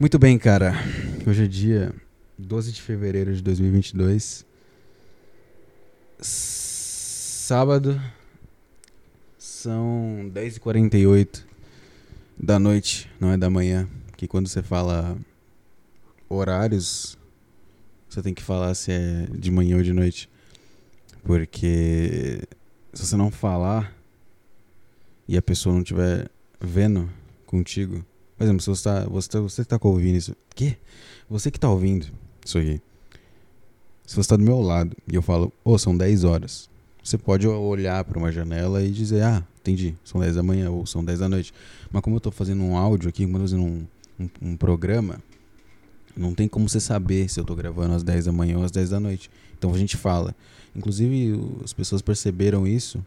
Muito bem, cara. Hoje é dia 12 de fevereiro de 2022. Sábado. São 10h48 da noite, não é da manhã. Que quando você fala horários, você tem que falar se é de manhã ou de noite. Porque se você não falar e a pessoa não estiver vendo contigo, por exemplo, se você está você tá, você tá ouvindo isso. Quê? Você que está ouvindo isso aqui. Se você está do meu lado e eu falo, ô, oh, são 10 horas. Você pode olhar para uma janela e dizer, ah, entendi, são 10 da manhã ou são 10 da noite. Mas como eu estou fazendo um áudio aqui, como eu tô fazendo um, um, um, programa, não tem como você saber se eu estou gravando às 10 da manhã ou às 10 da noite. Então a gente fala. Inclusive, as pessoas perceberam isso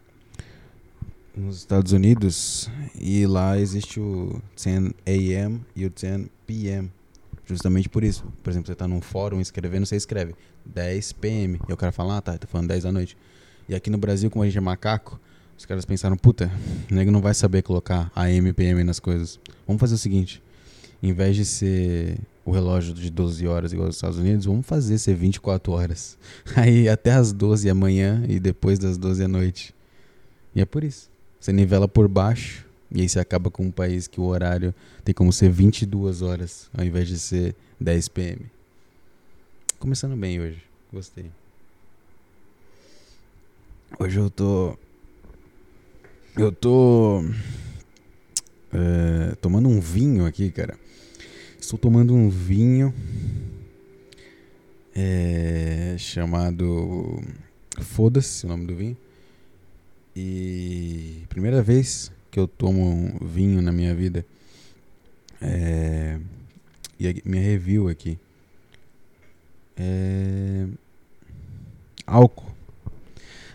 nos Estados Unidos e lá existe o 10 a.m. e o 10 p.m. Justamente por isso. Por exemplo, você está num fórum escrevendo, você escreve 10 p.m. E o cara fala, ah tá, tô falando 10 da noite. E aqui no Brasil, como a gente é macaco, os caras pensaram, puta, o nego não vai saber colocar AM PM nas coisas. Vamos fazer o seguinte, em vez de ser o relógio de 12 horas igual aos Estados Unidos, vamos fazer ser 24 horas. Aí até as 12 da manhã e depois das 12 da noite. E é por isso. Você nivela por baixo e aí você acaba com um país que o horário tem como ser 22 horas ao invés de ser 10 PM. Começando bem hoje. Gostei. Hoje eu tô. Eu tô. É, tomando um vinho aqui, cara. Estou tomando um vinho. É, chamado. Foda-se o nome do vinho. E primeira vez que eu tomo vinho na minha vida. É, e a minha review aqui. É, álcool.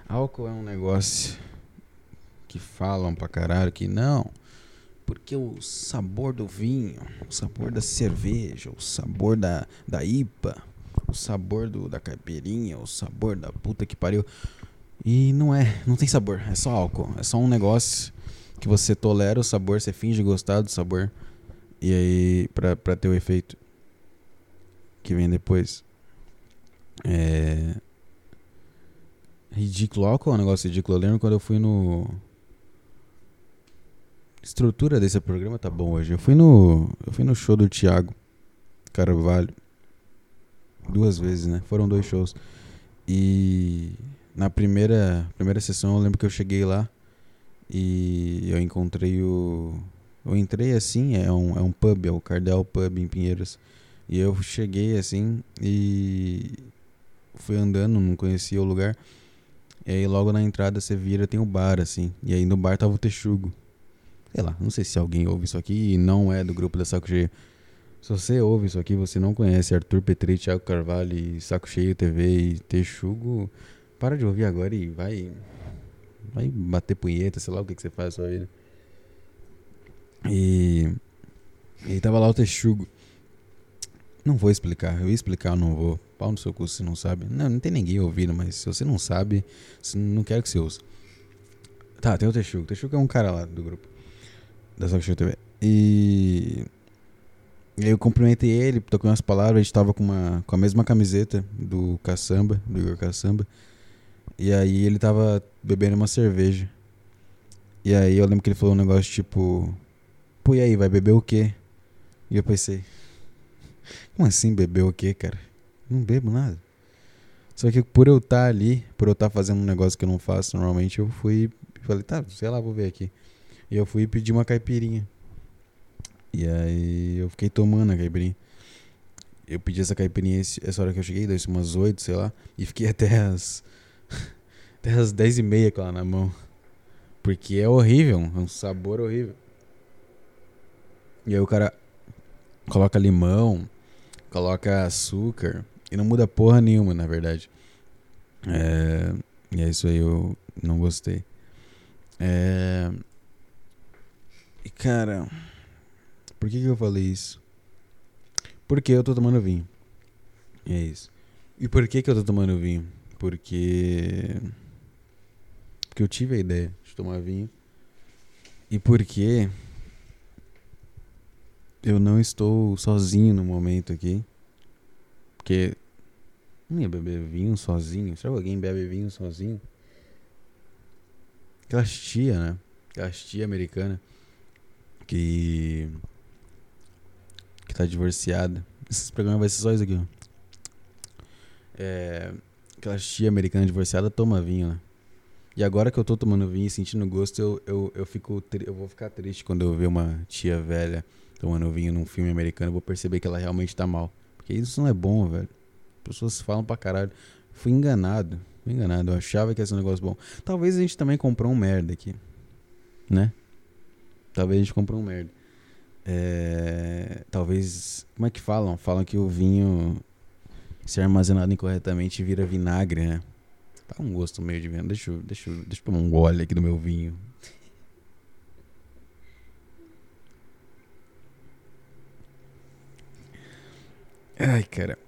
Álcool é um negócio que falam pra caralho que não. Porque o sabor do vinho, o sabor da cerveja, o sabor da, da IPA, o sabor do, da caipirinha, o sabor da puta que pariu. E não é, não tem sabor, é só álcool. É só um negócio que você tolera o sabor, você finge gostar do sabor. E aí, pra, pra ter o efeito que vem depois. É. Ridículo. Álcool é um negócio ridículo. Eu lembro quando eu fui no. Estrutura desse programa tá bom hoje. Eu fui no. Eu fui no show do Thiago Carvalho. Duas vezes, né? Foram dois shows. E na primeira, primeira sessão eu lembro que eu cheguei lá e eu encontrei o. Eu entrei assim, é um, é um pub, é o Cardel Pub em Pinheiros. E eu cheguei assim e fui andando, não conhecia o lugar. E aí logo na entrada você vira, tem o um bar, assim. E aí no bar tava o Texugo. Sei lá, não sei se alguém ouve isso aqui e não é do grupo da Saco Cheio. Se você ouve isso aqui, você não conhece Arthur Petri, Thiago Carvalho, Saco Cheio TV e Texugo. Para de ouvir agora e vai. Vai bater punheta, sei lá o que, que você faz na sua vida. E. E tava lá o Texugo. Não vou explicar, eu ia explicar, não vou. Pau no seu cu se não sabe. Não, não tem ninguém ouvindo, mas se você não sabe, não quero que você ouça. Tá, tem o Texugo. O Texugo é um cara lá do grupo. Da Sock TV. E eu cumprimentei ele, toquei umas palavras, a gente tava com, uma, com a mesma camiseta do Caçamba, do Igor Caçamba. E aí ele tava bebendo uma cerveja. E aí eu lembro que ele falou um negócio tipo: Pô, e aí, vai beber o quê? E eu pensei: Como assim beber o quê, cara? Não bebo nada. Só que por eu estar tá ali, por eu estar tá fazendo um negócio que eu não faço normalmente, eu fui falei: Tá, sei lá, vou ver aqui. E eu fui e pedi uma caipirinha. E aí eu fiquei tomando a caipirinha. Eu pedi essa caipirinha essa hora que eu cheguei, deu umas 8, sei lá. E fiquei até as até as 10 e meia com ela na mão. Porque é horrível, é um sabor horrível. E aí o cara coloca limão, coloca açúcar e não muda porra nenhuma, na verdade. É, e é isso aí, eu não gostei. É, e cara, por que, que eu falei isso? Porque eu tô tomando vinho. É isso. E por que, que eu tô tomando vinho? Porque. Porque eu tive a ideia de tomar vinho. E porque. eu não estou sozinho no momento aqui. Porque não ia beber vinho sozinho. Será que alguém bebe vinho sozinho? Aquelas tia, né? Aquelas tia americana que. que tá divorciada. Esse programa vai ser só isso aqui, ó. É. Aquelas tia americana divorciada toma vinho, né? E agora que eu tô tomando vinho e sentindo gosto, eu, eu, eu, fico, eu vou ficar triste quando eu ver uma tia velha tomando vinho num filme americano. Eu vou perceber que ela realmente tá mal. Porque isso não é bom, velho. As pessoas falam pra caralho. Fui enganado. Fui enganado. Eu achava que ia ser um negócio bom. Talvez a gente também comprou um merda aqui. Né? Talvez a gente comprou um merda. É... Talvez. Como é que falam? Falam que o vinho, se armazenado incorretamente, vira vinagre, né? Tá um gosto meio de vinho. Deixa eu, deixa, eu, deixa eu tomar um gole aqui do meu vinho. Ai, cara.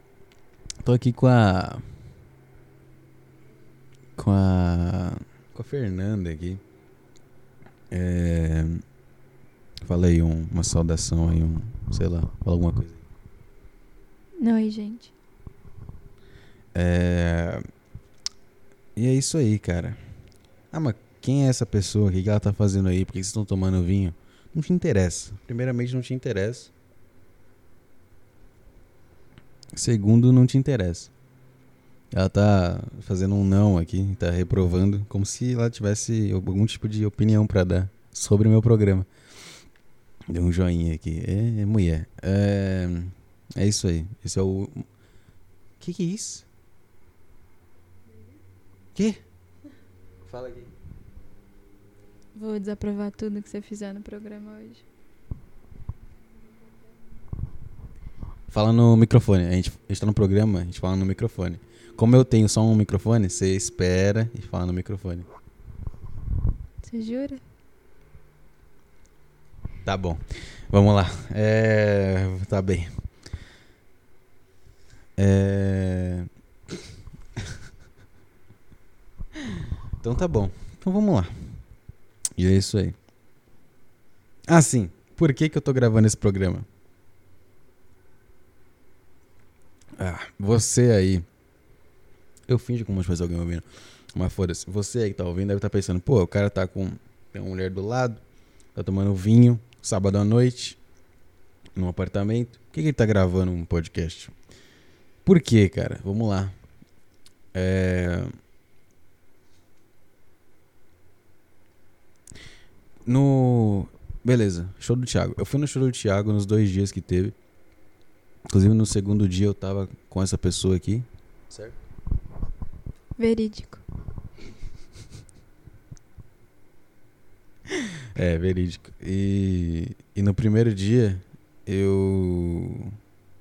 Tô aqui com a. Com a. Com a Fernanda aqui. É. Fala aí um, uma saudação aí, um. Sei lá, fala alguma coisa. Oi, gente. É. E é isso aí, cara. Ah, mas quem é essa pessoa? O que ela tá fazendo aí? Por que vocês estão tomando vinho? Não te interessa. Primeiramente, não te interessa. Segundo, não te interessa. Ela tá fazendo um não aqui, tá reprovando, como se ela tivesse algum tipo de opinião para dar sobre o meu programa. Deu um joinha aqui. É, é mulher. É, é isso aí. Esse é o. Que que é isso? Que? Fala aqui. Vou desaprovar tudo que você fizer no programa hoje. Fala no microfone. A gente, a gente tá no programa, a gente fala no microfone. Como eu tenho só um microfone, você espera e fala no microfone. Você jura? Tá bom. Vamos lá. É... Tá bem. É... Então tá bom. Então vamos lá. E é isso aí. Ah, sim. Por que, que eu tô gravando esse programa? Ah, você aí. Eu finjo como se fosse alguém ouvindo. Mas foda-se. Você aí que tá ouvindo deve estar tá pensando, pô, o cara tá com. Tem uma mulher do lado, tá tomando vinho, sábado à noite, num apartamento. Por que, que ele tá gravando um podcast? Por quê, cara? Vamos lá. É. No. Beleza, show do Thiago. Eu fui no show do Thiago nos dois dias que teve. Inclusive no segundo dia eu tava com essa pessoa aqui. Certo? Verídico. É, verídico. E, e no primeiro dia eu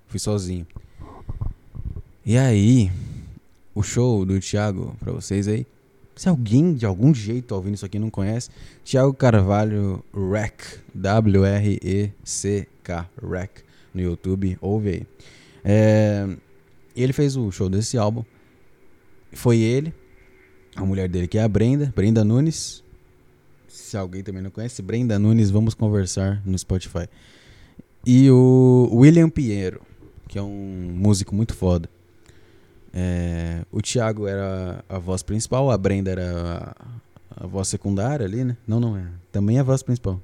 fui sozinho. E aí, o show do Thiago, pra vocês aí. Se alguém de algum jeito ouvindo isso aqui não conhece, Thiago Carvalho Rec, W-R-E-C-K, Rec no YouTube, ouve aí. É, ele fez o show desse álbum. Foi ele, a mulher dele que é a Brenda, Brenda Nunes. Se alguém também não conhece, Brenda Nunes, vamos conversar no Spotify. E o William Pinheiro, que é um músico muito foda. É, o Thiago era a voz principal, a Brenda era a, a voz secundária ali, né? Não, não é. Também a voz principal.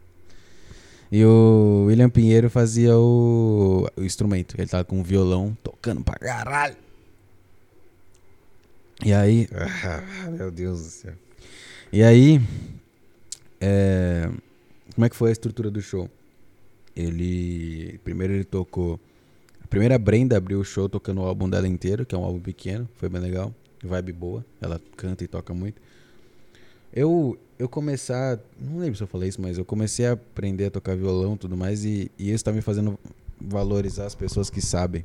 E o William Pinheiro fazia o, o instrumento. Ele tava com o violão tocando pra caralho. E aí. Ah, meu Deus do céu. E aí. É, como é que foi a estrutura do show? Ele. Primeiro ele tocou. Primeira Brenda abriu o show tocando o álbum dela inteiro, que é um álbum pequeno. Foi bem legal. Vibe boa. Ela canta e toca muito. Eu, eu começar, não lembro se eu falei isso, mas eu comecei a aprender a tocar violão e tudo mais, e, e isso tá me fazendo valorizar as pessoas que sabem.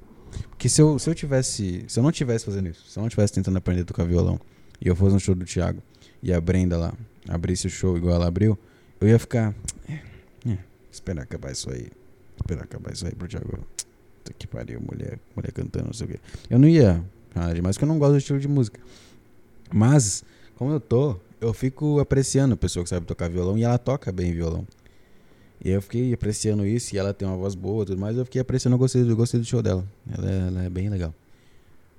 Porque se eu, se eu tivesse, se eu não tivesse fazendo isso, se eu não tivesse tentando aprender a tocar violão, e eu fosse no show do Thiago, e a Brenda lá abrisse o show igual ela abriu, eu ia ficar, é, é, esperar acabar isso aí, esperar acabar isso aí pro Thiago. Puta que pariu, mulher, mulher cantando, não sei o quê. Eu não ia demais, porque eu não gosto do estilo de música. Mas, como eu tô, eu fico apreciando a pessoa que sabe tocar violão e ela toca bem violão. E eu fiquei apreciando isso, e ela tem uma voz boa e tudo mais, eu fiquei apreciando, eu gostei, eu gostei do show dela. Ela é, ela é bem legal.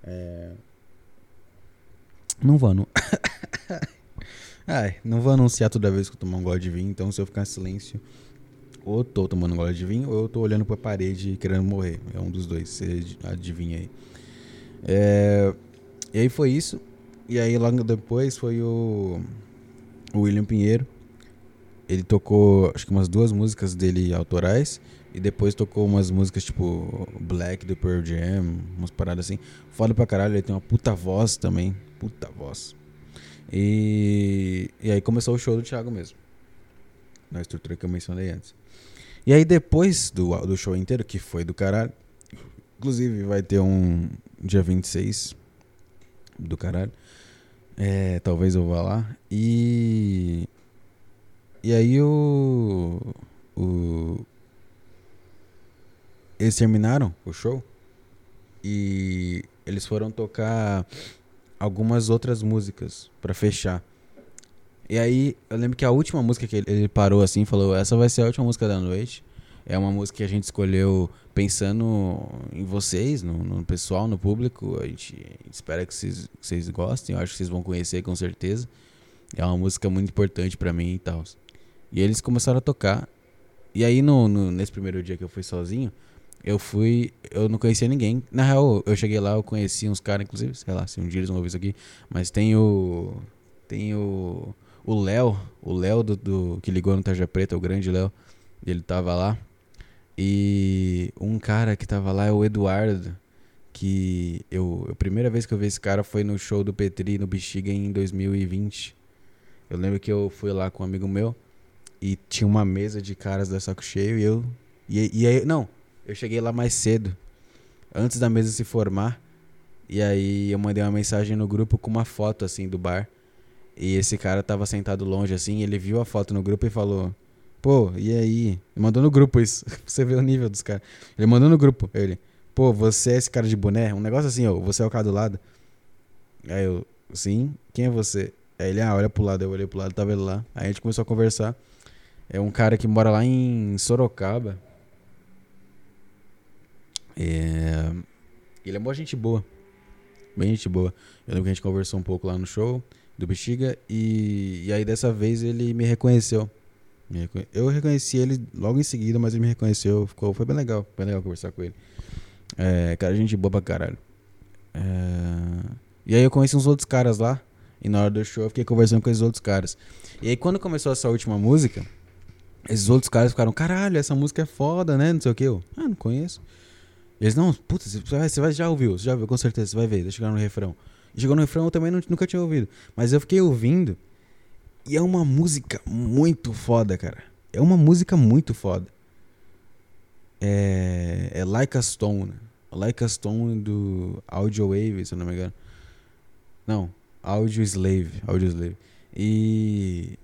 É... Não vou. Ai, não vou anunciar toda vez que eu tomar um gole de vinho, então se eu ficar em silêncio, ou tô tomando um gole de vinho, ou eu tô olhando pra parede querendo morrer. É um dos dois, você adivinha aí. É... E aí foi isso. E aí logo depois foi o, o William Pinheiro. Ele tocou acho que umas duas músicas dele autorais. E depois tocou umas músicas tipo Black do Pearl Jam, umas paradas assim. Foda pra caralho, ele tem uma puta voz também. Puta voz. E, e aí começou o show do Thiago mesmo. Na estrutura que eu mencionei antes. E aí depois do, do show inteiro, que foi do caralho. Inclusive vai ter um dia 26 do caralho. É, talvez eu vá lá. E. E aí o. O. Eles terminaram o show. E eles foram tocar algumas outras músicas para fechar. E aí, eu lembro que a última música que ele, parou assim, falou: Essa vai ser a última música da noite. É uma música que a gente escolheu pensando em vocês, no, no pessoal, no público. A gente, espera que vocês, que vocês gostem. Eu acho que vocês vão conhecer com certeza. É uma música muito importante para mim e tal. E eles começaram a tocar. E aí, no, no, nesse primeiro dia que eu fui sozinho, eu fui. Eu não conhecia ninguém. Na real, eu cheguei lá, eu conheci uns caras, inclusive, sei lá, se um dia eles vão ouvir isso aqui. Mas tem o. Tem o. O Léo, o Léo do, do, que ligou no Tarja Preta, o grande Léo. Ele tava lá. E um cara que tava lá é o Eduardo, que eu a primeira vez que eu vi esse cara foi no show do Petri no Bexiga em 2020. Eu lembro que eu fui lá com um amigo meu e tinha uma mesa de caras da saco cheio e eu e, e aí não, eu cheguei lá mais cedo, antes da mesa se formar. E aí eu mandei uma mensagem no grupo com uma foto assim do bar. E esse cara tava sentado longe assim, ele viu a foto no grupo e falou: Pô, e aí? Mandou no grupo isso. você ver o nível dos caras. Ele mandou no grupo. Ele, pô, você é esse cara de boné? Um negócio assim, ó. Você é o cara do lado. Aí eu, sim, quem é você? Aí ele, ah, olha pro lado. Eu olhei pro lado, tava ele lá. Aí a gente começou a conversar. É um cara que mora lá em Sorocaba. É... Ele é boa gente boa. Bem gente boa. Eu lembro que a gente conversou um pouco lá no show do Bexiga. E, e aí dessa vez ele me reconheceu. Eu reconheci ele logo em seguida, mas ele me reconheceu. Ficou, foi bem legal. Bem legal conversar com ele. É, cara, gente boa pra caralho. É... E aí eu conheci uns outros caras lá. E na hora do show eu fiquei conversando com esses outros caras. E aí quando começou essa última música, esses outros caras ficaram, caralho, essa música é foda, né? Não sei o que. Eu, ah, não conheço. Eles, não, puta, você vai, você vai, já ouviu, você já ouviu, com certeza, você vai ver, deixa eu chegar no refrão. Chegou no refrão eu também não, nunca tinha ouvido. Mas eu fiquei ouvindo. E é uma música muito foda, cara. É uma música muito foda. É, é Like a Stone. Like a Stone do Audio Wave, se eu não me engano. Não, Audio Slave. Audio Slave. E,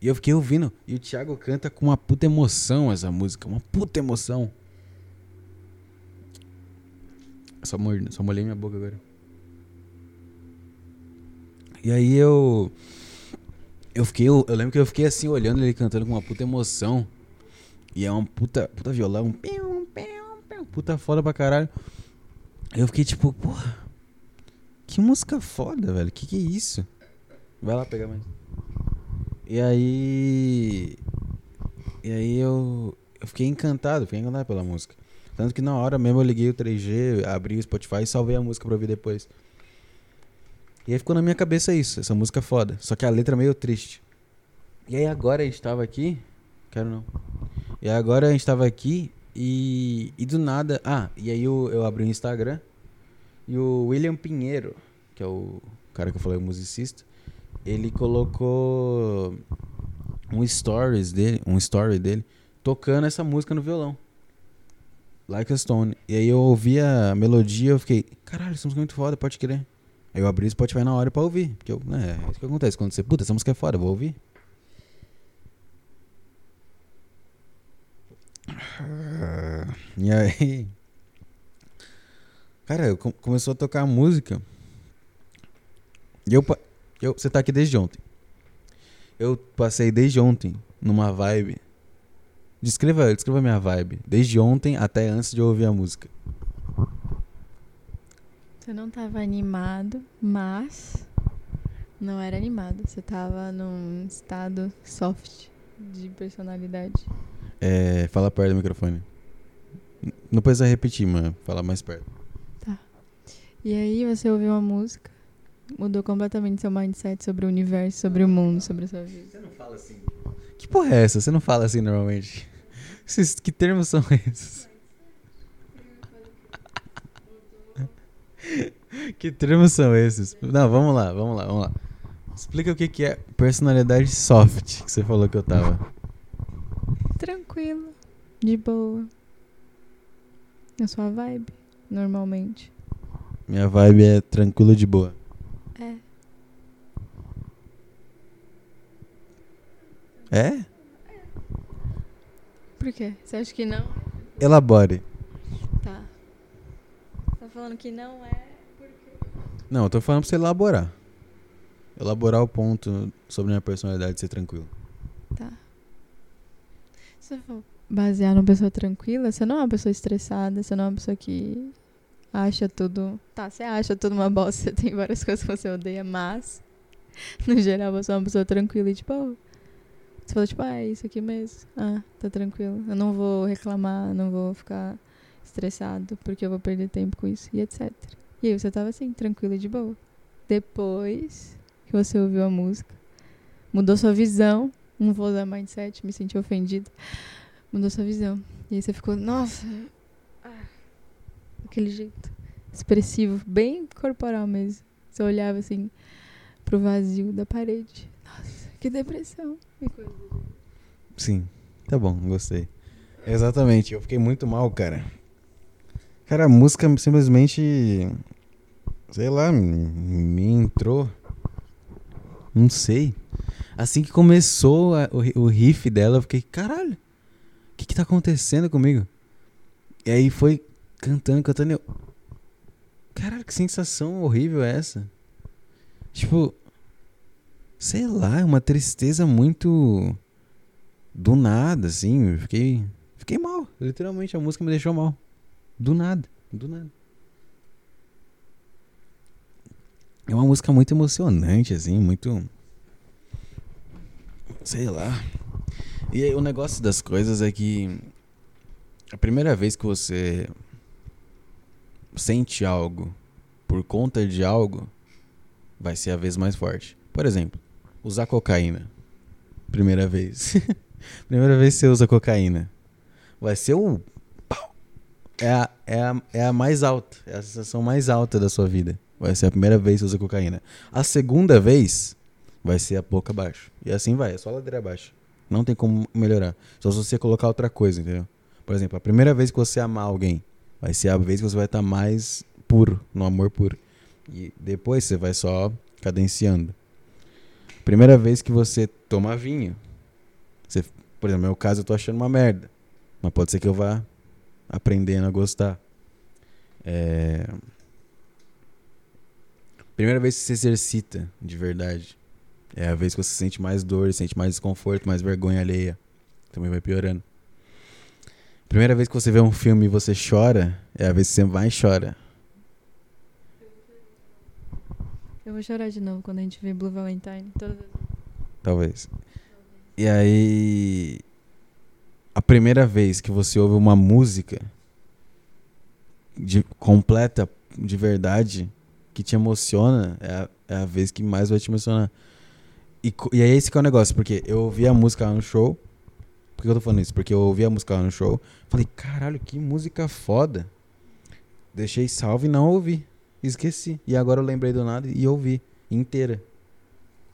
e eu fiquei ouvindo. E o Thiago canta com uma puta emoção essa música. Uma puta emoção. Só molhei minha boca agora. E aí eu eu fiquei, eu, eu, lembro que eu fiquei assim olhando ele cantando com uma puta emoção. E é um puta, puta violão, um pium, pium, pium, puta foda pra caralho. Eu fiquei tipo, porra, que música foda, velho. Que que é isso? Vai lá pegar mais. E aí. E aí eu. Eu fiquei encantado, fiquei encantado pela música. Tanto que na hora mesmo eu liguei o 3G, abri o Spotify e salvei a música pra ouvir depois. E aí ficou na minha cabeça isso, essa música é foda. Só que a letra é meio triste. E aí agora a gente tava aqui. Quero não. E aí agora a gente tava aqui e, e do nada. Ah, e aí eu, eu abri o Instagram. E o William Pinheiro, que é o cara que eu falei, o musicista, ele colocou um stories dele, um story dele, tocando essa música no violão. Like a Stone. E aí eu ouvi a melodia, eu fiquei, caralho, essa música é muito foda, pode crer. Aí eu abri o Spotify na hora pra ouvir. Porque eu, né, é isso que acontece. Quando você, puta, essa música é foda, eu vou ouvir. E aí. Cara, eu, começou a tocar música. E eu, eu. Você tá aqui desde ontem. Eu passei desde ontem numa vibe Descreva, descreva minha vibe. Desde ontem até antes de eu ouvir a música. Você não tava animado, mas não era animado. Você tava num estado soft de personalidade. É, fala perto do microfone. Não precisa repetir, mano. Fala mais perto. E aí você ouviu uma música, mudou completamente seu mindset sobre o universo, sobre o mundo, sobre a sua vida. Você não fala assim. Que porra é essa? Você não fala assim normalmente. Esses- que termos são esses? Que termos são esses? Não, vamos lá, vamos lá, vamos lá. Explica o que, que é personalidade soft que você falou que eu tava. Tranquilo, de boa. Na sua vibe, normalmente. Minha vibe é tranquilo de boa. É. É? Por quê? Você acha que não? Elabore. Tá. Tá falando que não é. Não, eu tô falando pra você elaborar. Elaborar o ponto sobre minha personalidade ser tranquilo. Tá. Se você for basear numa pessoa tranquila, você não é uma pessoa estressada, você não é uma pessoa que acha tudo. Tá, você acha tudo uma bosta, você tem várias coisas que você odeia, mas no geral você é uma pessoa tranquila e tipo, você falou, tipo, ah, é isso aqui mesmo. Ah, tá tranquilo. Eu não vou reclamar, não vou ficar estressado porque eu vou perder tempo com isso e etc. E aí você tava assim, tranquilo e de boa. Depois que você ouviu a música, mudou sua visão. Não vou usar mindset, me senti ofendido. Mudou sua visão. E aí você ficou, nossa, ah, daquele jeito. Expressivo, bem corporal mesmo. Você olhava assim pro vazio da parede. Nossa, que depressão. E coisa. Sim, tá bom, gostei. Exatamente, eu fiquei muito mal, cara. Cara, a música simplesmente. Sei lá, me, entrou. Não sei. Assim que começou a- o, o riff dela, eu fiquei, caralho, o que que tá acontecendo comigo? E aí foi cantando, cantando. Eu... Caralho, que sensação horrível é essa? Tipo, sei lá, é uma tristeza muito do nada, assim, eu fiquei, fiquei mal. Literalmente a música me deixou mal. Do nada, do nada. É uma música muito emocionante, assim, muito. Sei lá. E aí, o negócio das coisas é que a primeira vez que você sente algo por conta de algo, vai ser a vez mais forte. Por exemplo, usar cocaína. Primeira vez. Primeira vez que você usa cocaína. Vai ser o. É a, é, a, é a mais alta. É a sensação mais alta da sua vida. Vai ser a primeira vez que você usa cocaína. A segunda vez vai ser a boca abaixo. E assim vai, é só ladeira abaixo. Não tem como melhorar. Só se você colocar outra coisa, entendeu? Por exemplo, a primeira vez que você amar alguém, vai ser a vez que você vai estar mais puro, no amor puro. E depois você vai só cadenciando. Primeira vez que você toma vinho. Você, por exemplo, no meu caso eu tô achando uma merda. Mas pode ser que eu vá aprendendo a gostar. É... Primeira vez que você se exercita de verdade. É a vez que você sente mais dor, sente mais desconforto, mais vergonha alheia. Também vai piorando. Primeira vez que você vê um filme e você chora, é a vez que você vai e chora. Eu vou chorar de novo quando a gente vê Blue Valentine. Todas as Talvez. E aí. A primeira vez que você ouve uma música de, completa, de verdade, que te emociona, é a, é a vez que mais vai te emocionar. E, e é esse que é o negócio, porque eu ouvi a música lá no show. Por que eu tô falando isso? Porque eu ouvi a música lá no show. Falei, caralho, que música foda. Deixei salvo e não ouvi. Esqueci. E agora eu lembrei do nada e ouvi inteira.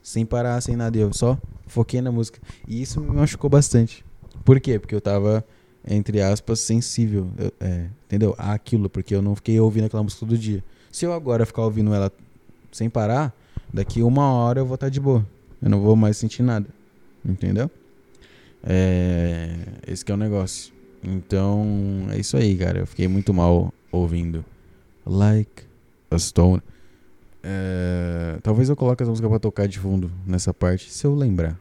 Sem parar, sem nada. Eu só foquei na música. E isso me machucou bastante. Por quê? Porque eu tava, entre aspas, sensível. eu- é, entendeu? Àquilo. Porque eu não fiquei ouvindo aquela música todo dia. Se eu agora ficar ouvindo ela sem parar, daqui uma hora eu vou estar de boa. Eu não vou mais sentir nada. Entendeu? É, esse que é o negócio. Então, é isso aí, cara. Eu fiquei muito mal ouvindo. Like a Stone. É, talvez eu coloque essa música pra tocar de fundo nessa parte, se eu lembrar.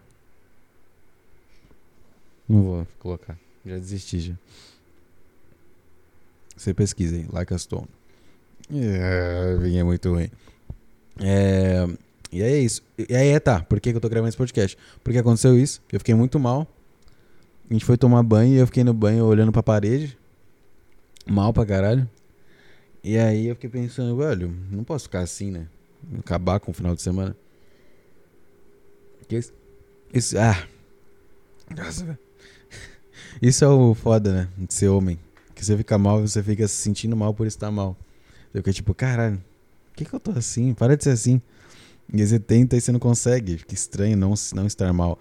Não vou colocar. Já desisti já. Você pesquisa aí, Like a Stone. É, vinha muito ruim. É, e aí é isso. E aí é tá, por que, que eu tô gravando esse podcast? Porque aconteceu isso, eu fiquei muito mal. A gente foi tomar banho e eu fiquei no banho olhando pra parede. Mal pra caralho. E aí eu fiquei pensando, velho, não posso ficar assim, né? Acabar com o final de semana. Que isso, isso ah. Nossa, velho. Isso é o foda, né? De ser homem. Que você fica mal, você fica se sentindo mal por estar mal. Eu fiquei tipo, caralho, por que, que eu tô assim? Para de ser assim. E aí você tenta e você não consegue. Fica estranho não, não estar mal.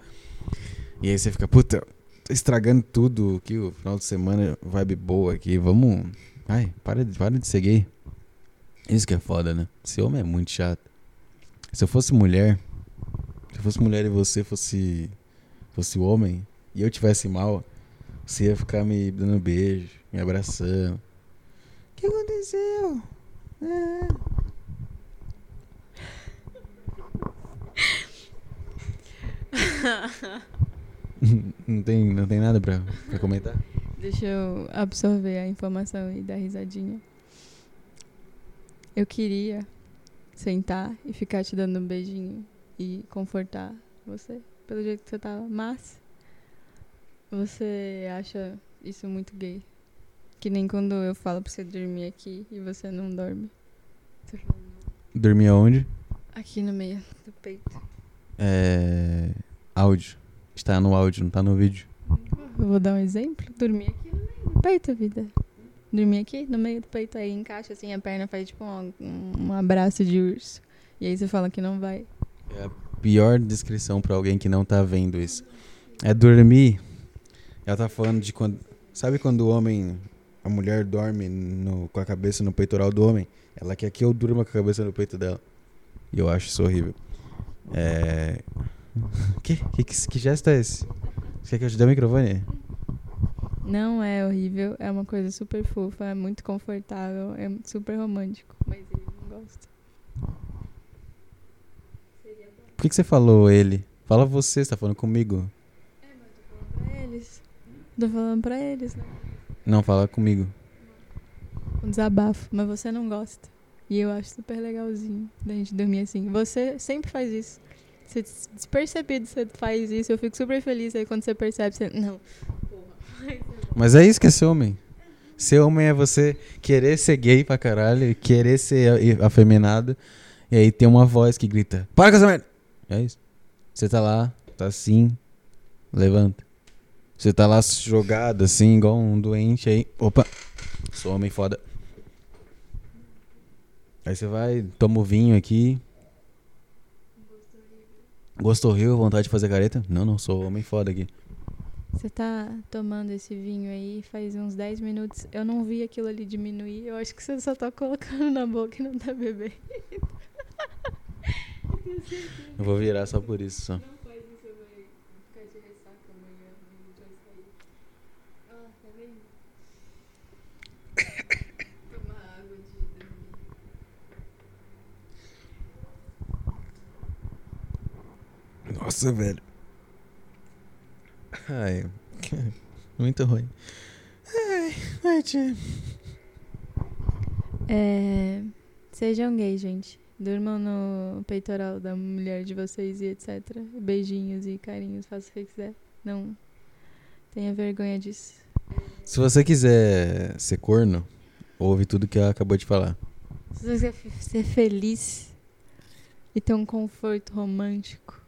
E aí você fica, puta, tô estragando tudo aqui, o final de semana, vibe boa aqui. Vamos. Ai, para de, para de ser gay. Isso que é foda, né? Ser homem é muito chato. Se eu fosse mulher, se eu fosse mulher e você fosse fosse homem e eu tivesse mal, você ia ficar me dando beijo, me abraçando. O que aconteceu? Ah. não, tem, não tem nada pra, pra comentar? Deixa eu absorver a informação e dar risadinha. Eu queria sentar e ficar te dando um beijinho e confortar você pelo jeito que você tava, mas você acha isso muito gay. Que nem quando eu falo pra você dormir aqui e você não dorme. Dormir aonde? Aqui no meio do peito. É. Áudio. Está no áudio, não tá no vídeo. Eu vou dar um exemplo. Dormir aqui no meio do peito, vida. Dormir aqui no meio do peito, aí encaixa assim, a perna faz tipo um, um abraço de urso. E aí você fala que não vai. É a pior descrição pra alguém que não tá vendo isso. É dormir. Ela tá falando de quando. Sabe quando o homem. A mulher dorme no- com a cabeça no peitoral do homem? Ela quer que eu durma com a cabeça no peito dela. E eu acho isso horrível. É. Que, que, que, que gesto é esse? Você quer que eu te dê o microfone? Não é horrível, é uma coisa super fofa, é muito confortável, é super romântico. Mas ele não gosta. Por que, que você falou ele? Fala você, você tá falando comigo. Tô falando pra eles, né? Não, fala comigo. Um desabafo, mas você não gosta. E eu acho super legalzinho da gente dormir assim. Você sempre faz isso. Você des- despercebido você faz isso. Eu fico super feliz aí quando você percebe. Você... Não. Porra. Mas é isso que é ser homem. Ser homem é você querer ser gay pra caralho, querer ser afeminado, e aí tem uma voz que grita: Para com essa merda! É isso. Você tá lá, tá assim, levanta. Você tá lá jogado assim, igual um doente aí. Opa! Sou homem foda. Aí você vai, toma o vinho aqui. Gostou horrível, vontade de fazer careta? Não, não, sou homem foda aqui. Você tá tomando esse vinho aí faz uns 10 minutos. Eu não vi aquilo ali diminuir. Eu acho que você só tá colocando na boca e não tá bebendo. Eu vou virar só por isso, só. Não faz isso, vai ficar de ressaca amanhã. vai sair. Ah, tá vendo? Tomar água de dormir. Nossa, velho. Ai, muito ruim. Ai, ai, tia. É, sejam gays, gente. Durmam no peitoral da mulher de vocês e etc. Beijinhos e carinhos, faça o que quiser. Não tenha vergonha disso. Se você quiser ser corno, ouve tudo que ela acabou de falar. Se você quer ser feliz e ter um conforto romântico,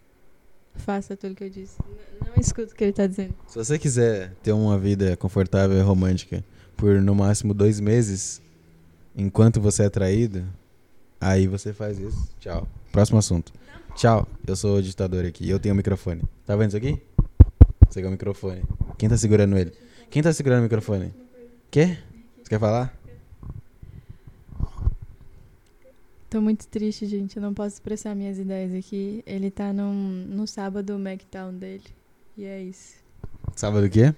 faça tudo que eu disse. N- Não escuta o que ele tá dizendo. Se você quiser ter uma vida confortável e romântica por no máximo dois meses, enquanto você é traído, aí você faz isso. Tchau. Próximo assunto. Tchau. Eu sou o ditador aqui. Eu tenho o microfone. Tá vendo isso aqui? Você quer o microfone. Quem tá segurando ele? Quem tá segurando o microfone? Quê? Você quer falar? Tô muito triste, gente. Eu não posso expressar minhas ideias aqui. Ele tá num, no sábado Mactown dele. E é isso. Sábado o quê?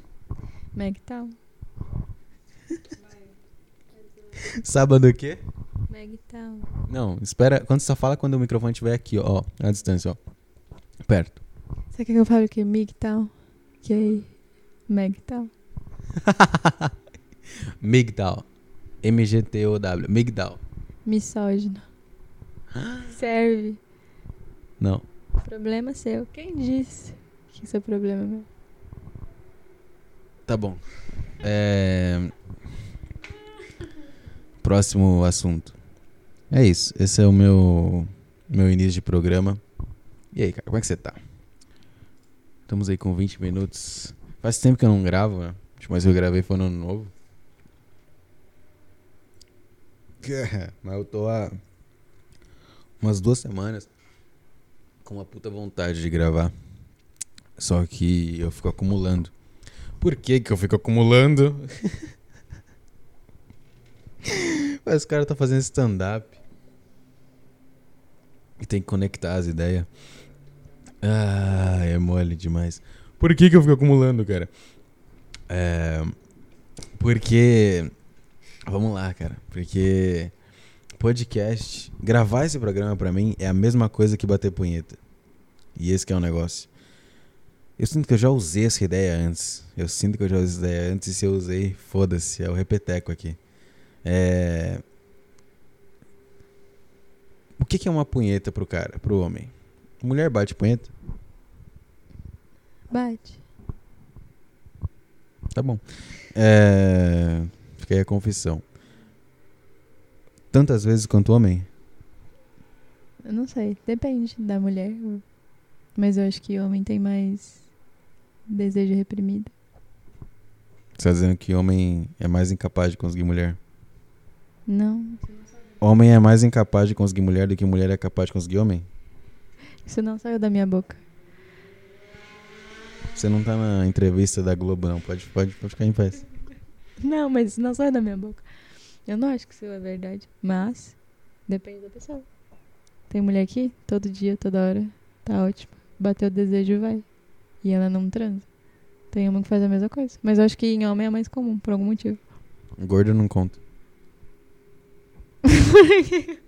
Mactown. Sábado o quê? Mactown. Não, espera. Quando você só fala quando o microfone estiver aqui, ó, na distância, ó. Perto. Você quer que eu fale o quê? Migtown? Que aí? Mactown. Migdal. M-G-T-O-W. Migdal. Misógino. Serve. Não. Problema seu. Quem disse que isso é problema meu? Tá bom. É... Próximo assunto. É isso. Esse é o meu, meu início de programa. E aí, cara, como é que você tá? Estamos aí com 20 minutos. Faz tempo que eu não gravo, né? A que eu gravei foi no ano novo. Mas eu tô há umas duas semanas com uma puta vontade de gravar. Só que eu fico acumulando. Por que que eu fico acumulando? Mas o cara tá fazendo stand-up. E tem que conectar as ideias. Ah, é mole demais. Por que que eu fico acumulando, cara? É... Porque... Vamos lá, cara. Porque... Podcast... Gravar esse programa pra mim é a mesma coisa que bater punheta. E esse que é o negócio. Eu sinto que eu já usei essa ideia antes. Eu sinto que eu já usei essa ideia antes e se eu usei, foda-se, é o repeteco aqui. É... O que, que é uma punheta pro cara, pro homem? Mulher bate punheta? Bate. Tá bom. É... Fica aí a confissão. Tantas vezes quanto homem? Eu não sei. Depende da mulher. Mas eu acho que homem tem mais desejo reprimido. Você tá dizendo que homem é mais incapaz de conseguir mulher? Não. Homem é mais incapaz de conseguir mulher do que mulher é capaz de conseguir homem? Isso não saiu da minha boca. Você não tá na entrevista da Globo, não. Pode, pode, pode ficar em paz. Não, mas isso não saiu da minha boca. Eu não acho que isso é verdade. Mas depende da pessoa. Tem mulher aqui, todo dia, toda hora. Tá ótimo. Bateu o desejo e vai. E ela não transa. Tem uma que faz a mesma coisa. Mas eu acho que em homem é mais comum, por algum motivo. Gordo não conta.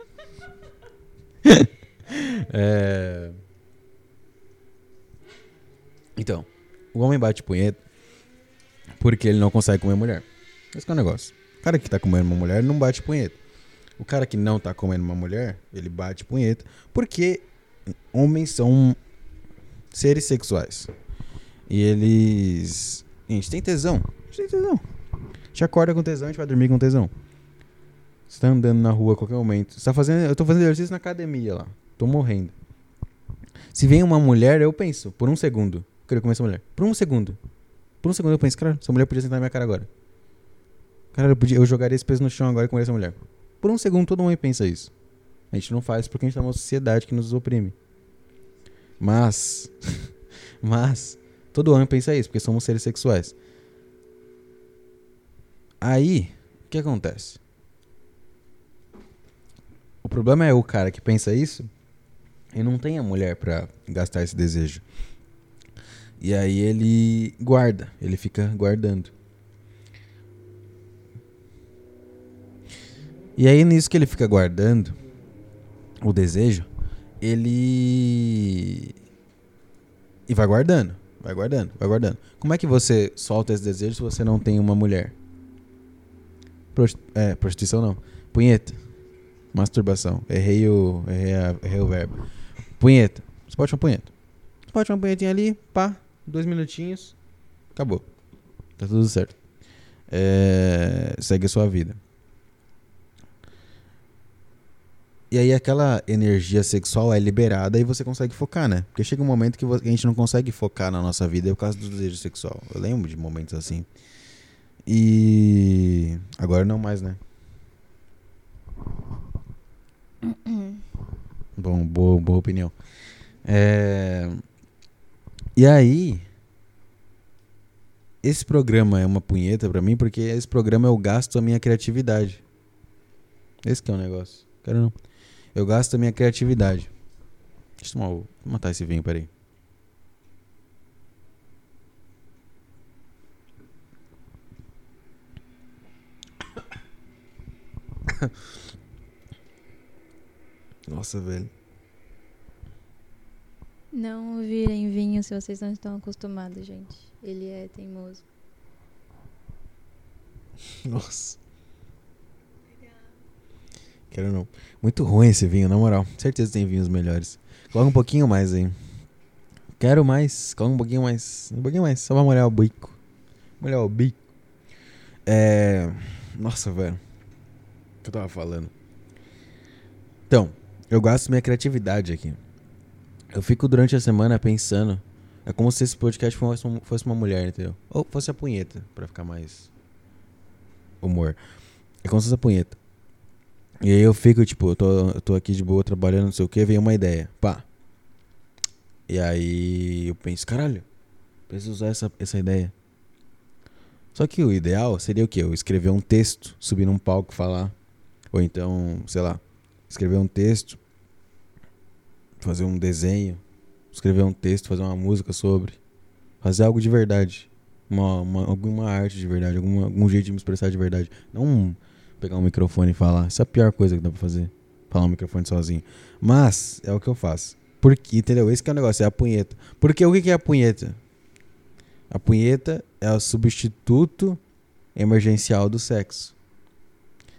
É... Então, o homem bate punheta porque ele não consegue comer mulher. Esse que é o negócio. O cara que tá comendo uma mulher não bate punheta. O cara que não tá comendo uma mulher, ele bate punheta porque homens são seres sexuais. E eles. A gente tem tesão. A gente tem tesão. A gente acorda com tesão, a gente vai dormir com tesão. Você tá andando na rua a qualquer momento. Você tá fazendo, eu tô fazendo exercício na academia lá. Tô morrendo. Se vem uma mulher, eu penso, por um segundo, eu queria comer essa mulher. Por um segundo. Por um segundo eu penso, cara, essa mulher podia sentar na minha cara agora. Cara, eu, podia, eu jogaria esse peso no chão agora e essa mulher. Por um segundo todo mundo pensa isso. A gente não faz porque a gente tá numa sociedade que nos oprime. Mas. mas. Todo homem pensa isso, porque somos seres sexuais. Aí, o que acontece? O problema é o cara que pensa isso e não tem a mulher pra gastar esse desejo. E aí ele guarda, ele fica guardando. E aí nisso que ele fica guardando o desejo, ele e vai guardando, vai guardando, vai guardando. Como é que você solta esse desejo se você não tem uma mulher? Prost é, prostituição não. Punheta. Masturbação. Errei o, errei, a, errei o verbo. Punheta. Você pode uma punheta. Você pode uma punhetinha ali, pá, dois minutinhos, acabou. Tá tudo certo. É, segue a sua vida. E aí aquela energia sexual é liberada e você consegue focar, né? Porque chega um momento que a gente não consegue focar na nossa vida por causa do desejo sexual. Eu lembro de momentos assim. E agora não mais, né? Bom, boa, boa opinião. É... E aí, esse programa é uma punheta pra mim porque esse programa eu gasto a minha criatividade. Esse que é o negócio. Quero não. Eu gasto a minha criatividade. Deixa eu tomar, vou matar esse vinho, peraí. Nossa, velho. Não virem vinho se vocês não estão acostumados, gente. Ele é teimoso. Nossa. Quero não. Muito ruim esse vinho, na moral. Certeza tem vinhos melhores. Coloca um pouquinho mais aí. Quero mais. Coloca um pouquinho mais. Um pouquinho mais. Só pra molhar o bico. Molhar o bico. É. Nossa, velho. O que eu tava falando? Então, eu gasto minha criatividade aqui. Eu fico durante a semana pensando. É como se esse podcast fosse fosse uma mulher, entendeu? Ou fosse a punheta, pra ficar mais. Humor. É como se fosse a punheta. E aí eu fico, tipo, eu tô, eu tô aqui de boa trabalhando, não sei o que, vem uma ideia. Pá. E aí eu penso, caralho, preciso usar essa, essa ideia. Só que o ideal seria o quê? Eu escrever um texto, subir num palco falar. Ou então, sei lá, escrever um texto, fazer um desenho, escrever um texto, fazer uma música sobre. Fazer algo de verdade. Uma, uma, alguma arte de verdade, alguma, algum jeito de me expressar de verdade. Não pegar um microfone e falar. Isso é a pior coisa que dá pra fazer. Falar um microfone sozinho. Mas é o que eu faço. Porque, entendeu? Esse que é o negócio, é a punheta. Porque o que é a punheta? A punheta é o substituto emergencial do sexo.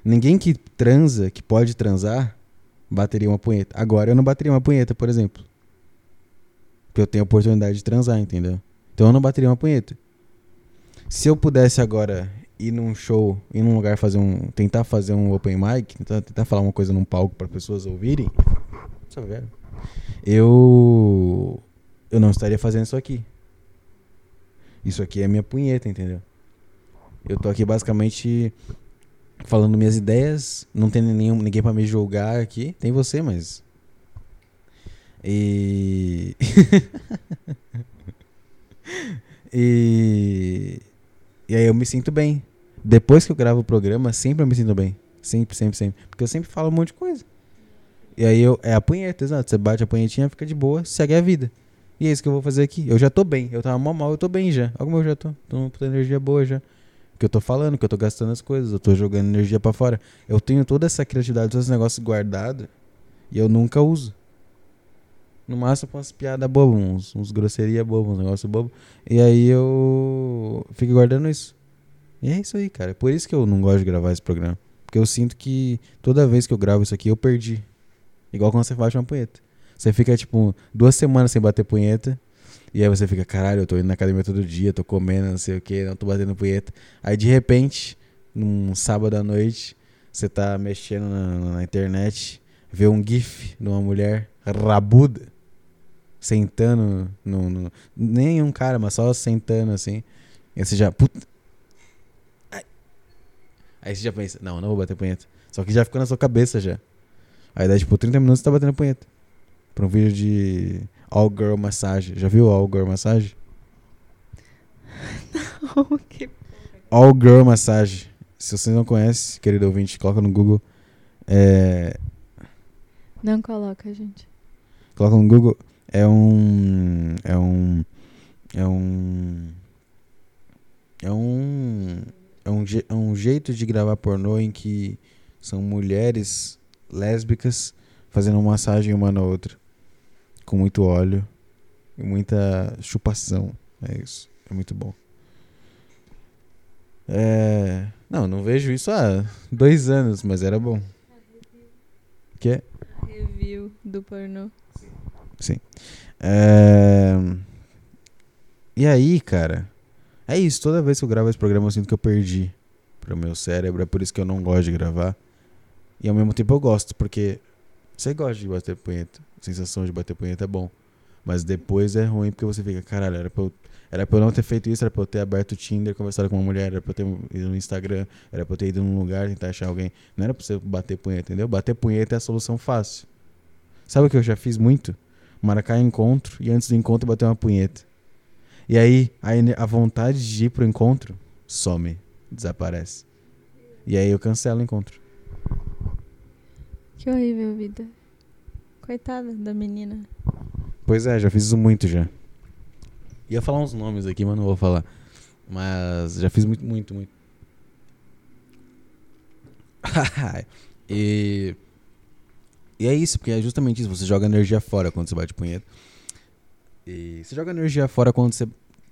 Ninguém que transa, que pode transar, bateria uma punheta. Agora eu não bateria uma punheta, por exemplo. Porque eu tenho a oportunidade de transar, entendeu? Então eu não bateria uma punheta. Se eu pudesse agora ir num show, ir num lugar fazer um. tentar fazer um open mic, tentar, tentar falar uma coisa num palco para pessoas ouvirem. Eu. Eu não estaria fazendo isso aqui. Isso aqui é minha punheta, entendeu? Eu tô aqui basicamente falando minhas ideias, não tem nenhum, ninguém para me julgar aqui. Tem você, mas. E. e. E aí eu me sinto bem. Depois que eu gravo o programa, sempre eu me sinto bem. Sempre, sempre, sempre. Porque eu sempre falo um monte de coisa. E aí eu. É a punheta, exato. Você bate a punhetinha, fica de boa, segue a vida. E é isso que eu vou fazer aqui. Eu já tô bem. Eu tava mal, mal, eu tô bem já. Olha como eu já tô. Tô com energia boa já. Que eu tô falando, que eu tô gastando as coisas, eu tô jogando energia para fora. Eu tenho toda essa criatividade, todos esses negócios guardados e eu nunca uso. No máximo com umas piadas bobas, uns, uns grosseria bobas, uns negócios bobos. E aí eu fico guardando isso. E é isso aí, cara. É por isso que eu não gosto de gravar esse programa. Porque eu sinto que toda vez que eu gravo isso aqui, eu perdi. Igual quando você bate uma punheta. Você fica, tipo, duas semanas sem bater punheta. E aí você fica, caralho, eu tô indo na academia todo dia, tô comendo, não sei o que, não tô batendo punheta. Aí de repente, num sábado à noite, você tá mexendo na, na internet, vê um gif de uma mulher rabuda sentando no, no, Nem um cara, mas só sentando assim. E você já. Puta. Aí você já pensa, não, não vou bater punheta. Só que já ficou na sua cabeça já. Aí dá tipo 30 minutos você tá batendo punheta. Pra um vídeo de All Girl Massage. Já viu All Girl Massage? Não, que All Girl Massage. Se você não conhece, querido ouvinte, coloca no Google. É, Não coloca, gente. Coloca no Google. É um. É um. É um. É um. É um, é um jeito de gravar pornô em que são mulheres lésbicas fazendo uma massagem uma na outra. Com muito óleo e muita chupação. É isso. É muito bom. É. Não, não vejo isso há dois anos, mas era bom. Que? Review do pornô. É... E aí, cara, é isso. Toda vez que eu gravo esse programa, eu sinto que eu perdi pro meu cérebro. É por isso que eu não gosto de gravar. E ao mesmo tempo eu gosto, porque você gosta de bater punheta. A sensação de bater punheta é bom. Mas depois é ruim porque você fica, caralho, era pra eu, era pra eu não ter feito isso, era pra eu ter aberto o Tinder, conversado com uma mulher, era pra eu ter ido no Instagram, era pra eu ter ido num lugar tentar achar alguém. Não era pra você bater punheta, entendeu? Bater punheta é a solução fácil. Sabe o que eu já fiz muito? Marcar encontro e antes do encontro bater uma punheta. E aí a, a vontade de ir pro encontro some, desaparece. E aí eu cancelo o encontro. Que horrível vida. Coitada da menina. Pois é, já fiz isso muito já. Ia falar uns nomes aqui, mas não vou falar. Mas já fiz muito, muito, muito. e. E é isso, porque é justamente isso. Você joga energia fora quando você bate punheta. E você joga energia fora quando você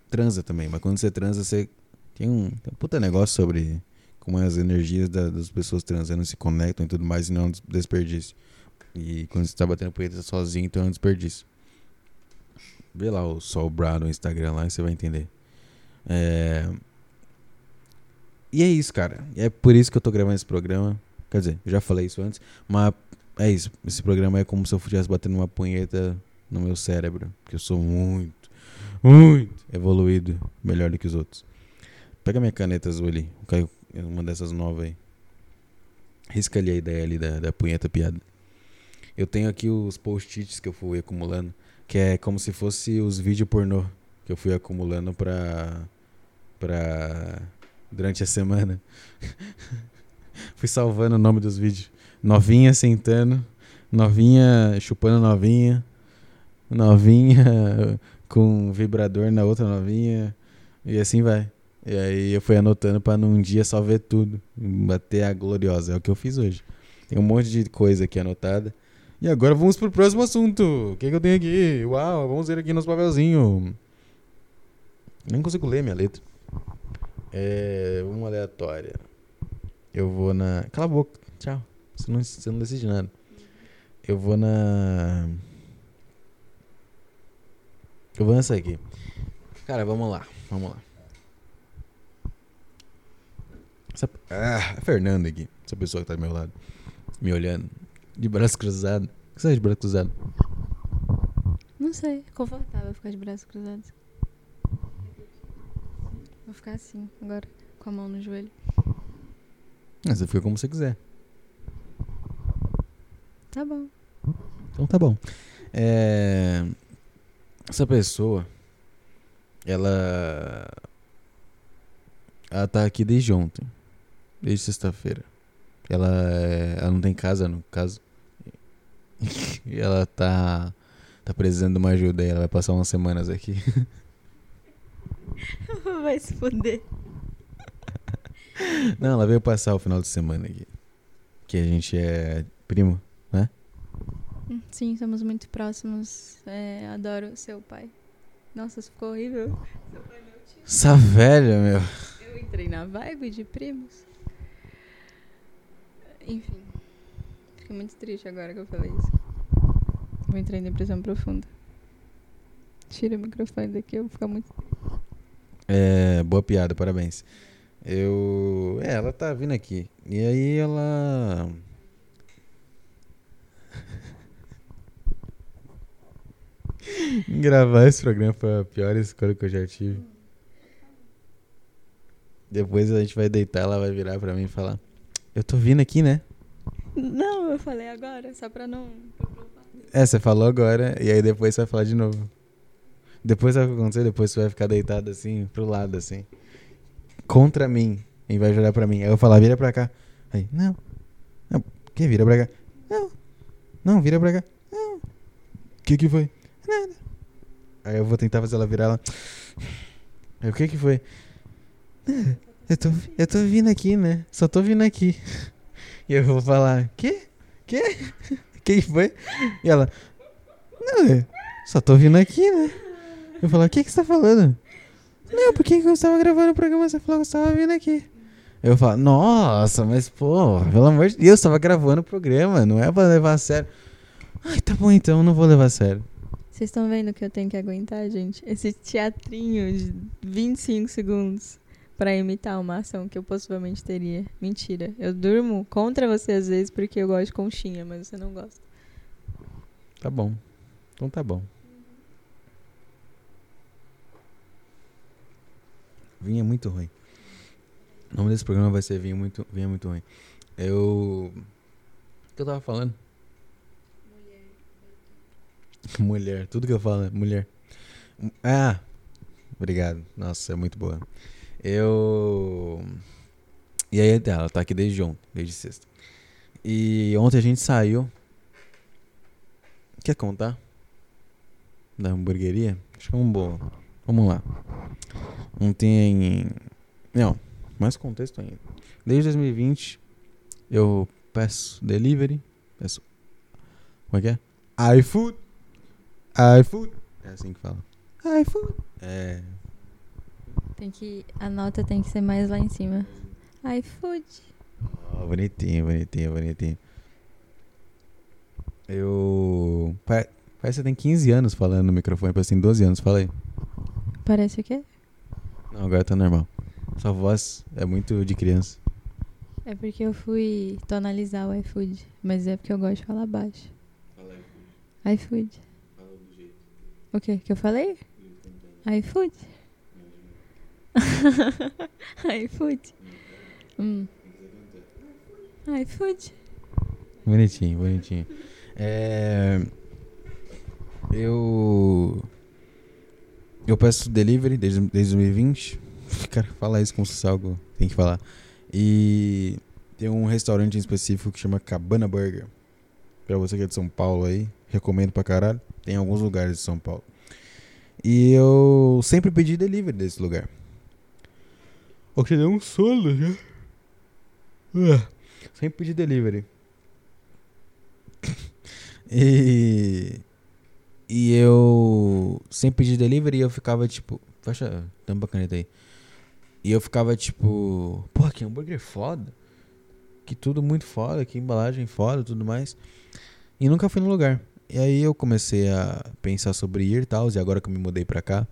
transa também. Mas quando você transa, você tem um, tem um puta negócio sobre como as energias da- das pessoas transando se conectam e tudo mais, e não é um des- desperdício. E quando você tá batendo punheta sozinho, então é um desperdício. Vê lá o Sol Brown no Instagram lá e você vai entender. É... E é isso, cara. É por isso que eu tô gravando esse programa. Quer dizer, eu já falei isso antes, mas é isso. Esse programa é como se eu estivesse batendo uma punheta no meu cérebro. Porque eu sou muito, muito evoluído. Melhor do que os outros. Pega minha caneta azul ali. Uma dessas novas aí. Risca ali a ideia ali da, da punheta piada. Eu tenho aqui os post-its que eu fui acumulando. Que é como se fosse os vídeos pornô que eu fui acumulando pra. pra. durante a semana. fui salvando o nome dos vídeos. Novinha sentando, novinha chupando novinha, novinha com vibrador na outra novinha, e assim vai. E aí eu fui anotando pra num dia só ver tudo, bater a gloriosa. É o que eu fiz hoje. Tem um monte de coisa aqui anotada. E agora vamos pro próximo assunto. O que, que eu tenho aqui? Uau, vamos ver aqui nos papelzinhos. Nem consigo ler minha letra. É. Uma aleatória. Eu vou na. Cala a boca. Tchau. Você não, você não decide nada. Eu vou na. Eu vou nessa aqui. Cara, vamos lá. Vamos lá. Essa... Ah, a Fernanda aqui. Essa pessoa que tá do meu lado. Me olhando. De braço cruzado. O que você é de braço cruzado? Não sei, é confortável ficar de braços cruzados. Vou ficar assim, agora, com a mão no joelho. Ah, você fica como você quiser. Tá bom. Então tá bom. É... Essa pessoa, ela. Ela tá aqui desde ontem. Desde sexta-feira. Ela, ela não tem casa, no caso. e ela tá. Tá precisando de uma ajuda aí. Ela vai passar umas semanas aqui. Vai se fuder. Não, ela veio passar o final de semana aqui. Que a gente é primo. Sim, somos muito próximos. É, adoro seu pai. Nossa, isso ficou horrível. Seu pai é meu tio. Essa velha, meu. Eu entrei na vibe de primos. Enfim. Fiquei muito triste agora que eu falei isso. Vou entrar em depressão profunda. Tira o microfone daqui, eu vou ficar muito. É, boa piada, parabéns. Eu. É, ela tá vindo aqui. E aí ela. Gravar esse programa foi a pior escolha que eu já tive. Depois a gente vai deitar, ela vai virar pra mim e falar: Eu tô vindo aqui, né? Não, eu falei agora, só pra não. É, você falou agora, e aí depois você vai falar de novo. Depois sabe o que vai acontecer? Depois você vai ficar deitado assim, pro lado, assim. Contra mim. E vai olhar pra mim. Aí eu vou falar, vira pra cá. Aí, não. Não. Que vira pra cá? Não. Não, vira pra cá. Não. O que que foi? Aí eu vou tentar fazer ela virar ela. Aí o que que foi? "Ah, Eu tô, eu tô vindo aqui, né? Só tô vindo aqui. E eu vou falar, que? Que? Que que foi? E ela, não, eu só tô vindo aqui, né? Eu falo, o que que você tá falando? Não, por que que eu estava gravando o programa? Você falou que você estava vindo aqui. Eu falo, nossa, mas pô, pelo amor de Deus, eu estava gravando o programa, não é pra levar a sério. Ai, tá bom então, não vou levar a sério. Vocês estão vendo que eu tenho que aguentar, gente? Esse teatrinho de 25 segundos pra imitar uma ação que eu possivelmente teria. Mentira. Eu durmo contra você às vezes porque eu gosto de conchinha, mas você não gosta. Tá bom. Então tá bom. Vinha muito ruim. O nome desse programa vai ser Vinha muito, vinha muito ruim. Eu. O que eu tava falando? Mulher. Tudo que eu falo é mulher. Ah! Obrigado. Nossa, é muito boa. Eu. E aí, ela tá aqui desde ontem, desde sexta. E ontem a gente saiu. Quer contar? Da hamburgueria? Acho que é um bom. Vamos lá. Ontem. Não, mais contexto ainda. Desde 2020, eu peço delivery. Peço. Como é que é? iFood. iFood. É assim que fala. iFood. É. Tem que. A nota tem que ser mais lá em cima. iFood. Oh, bonitinho, bonitinho, bonitinho. Eu. pa- Parece que você tem 15 anos falando no microfone, parece que tem 12 anos, fala aí. Parece o quê? Não, agora tá normal. Sua voz é muito de criança. É porque eu fui tonalizar o iFood. Mas é porque eu gosto de falar baixo. iFood. O que que eu falei? iFood. iFood. Hum. iFood. Bonitinho, bonitinho. É. Eu. Eu peço delivery desde, desde 2020. Cara, falar isso como se fosse algo tem que falar. E tem um restaurante em específico que chama Cabana Burger. Pra você que é de São Paulo aí, recomendo pra caralho. Tem em alguns lugares de São Paulo. E eu sempre pedi delivery desse lugar. O que deu um sono já. Ah, Sempre pedi delivery. E. E eu sempre pedi delivery e eu ficava tipo. Fecha, tampa a caneta aí. E eu ficava tipo. Porra, que hambúrguer foda. Que tudo muito foda, que embalagem foda tudo mais. E nunca fui no lugar. E aí eu comecei a pensar sobre ir e tal. E agora que eu me mudei pra cá,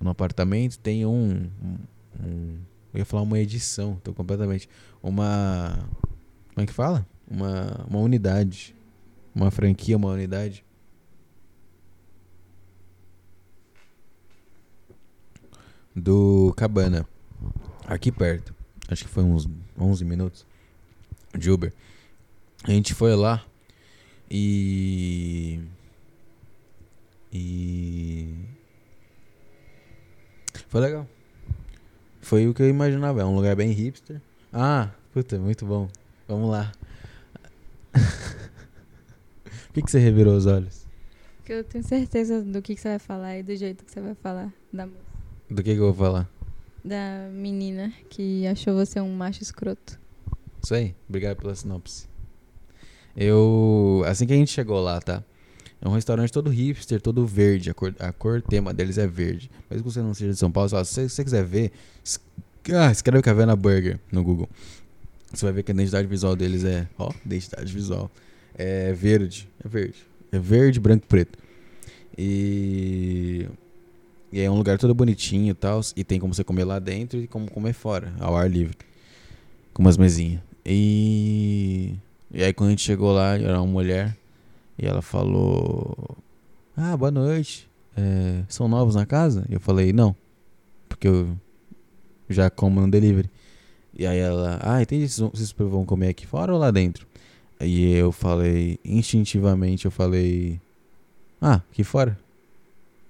no apartamento, tem um. um, um- eu ia falar uma edição, tô completamente. Uma. Como é que fala? Uma, uma unidade. Uma franquia, uma unidade. Do Cabana. Aqui perto. Acho que foi uns 11 minutos de Uber. A gente foi lá e. E. Foi legal. Foi o que eu imaginava. É um lugar bem hipster. Ah, puta, muito bom. Vamos lá. Por que, que você revirou os olhos? Porque eu tenho certeza do que, que você vai falar e do jeito que você vai falar. Da, mo- Do que, que eu vou falar? da menina que achou você um macho escroto. Isso aí. Obrigado pela sinopse. Eu. Assim que a gente chegou lá, tá? É um restaurante todo hipster, todo verde. A cor, a cor tema deles é verde. Mas que você não seja de São Paulo, só, se você quiser ver, es- ah, escreve Caverna Burger no Google. Você vai ver que a identidade visual deles é. Ó, identidade visual. É verde. É verde. É verde, branco e preto. E. E é um lugar todo bonitinho e tal. E tem como você comer lá dentro e como comer fora, ao ar livre. Com umas mesinhas. E. E aí quando a gente chegou lá, era uma mulher. E ela falou: Ah, boa noite. É, são novos na casa? E eu falei: Não. Porque eu já como no delivery. E aí ela: Ah, entendi. Vocês vão- comer aqui fora ou lá dentro? E eu falei: Instintivamente, eu falei: Ah, aqui fora.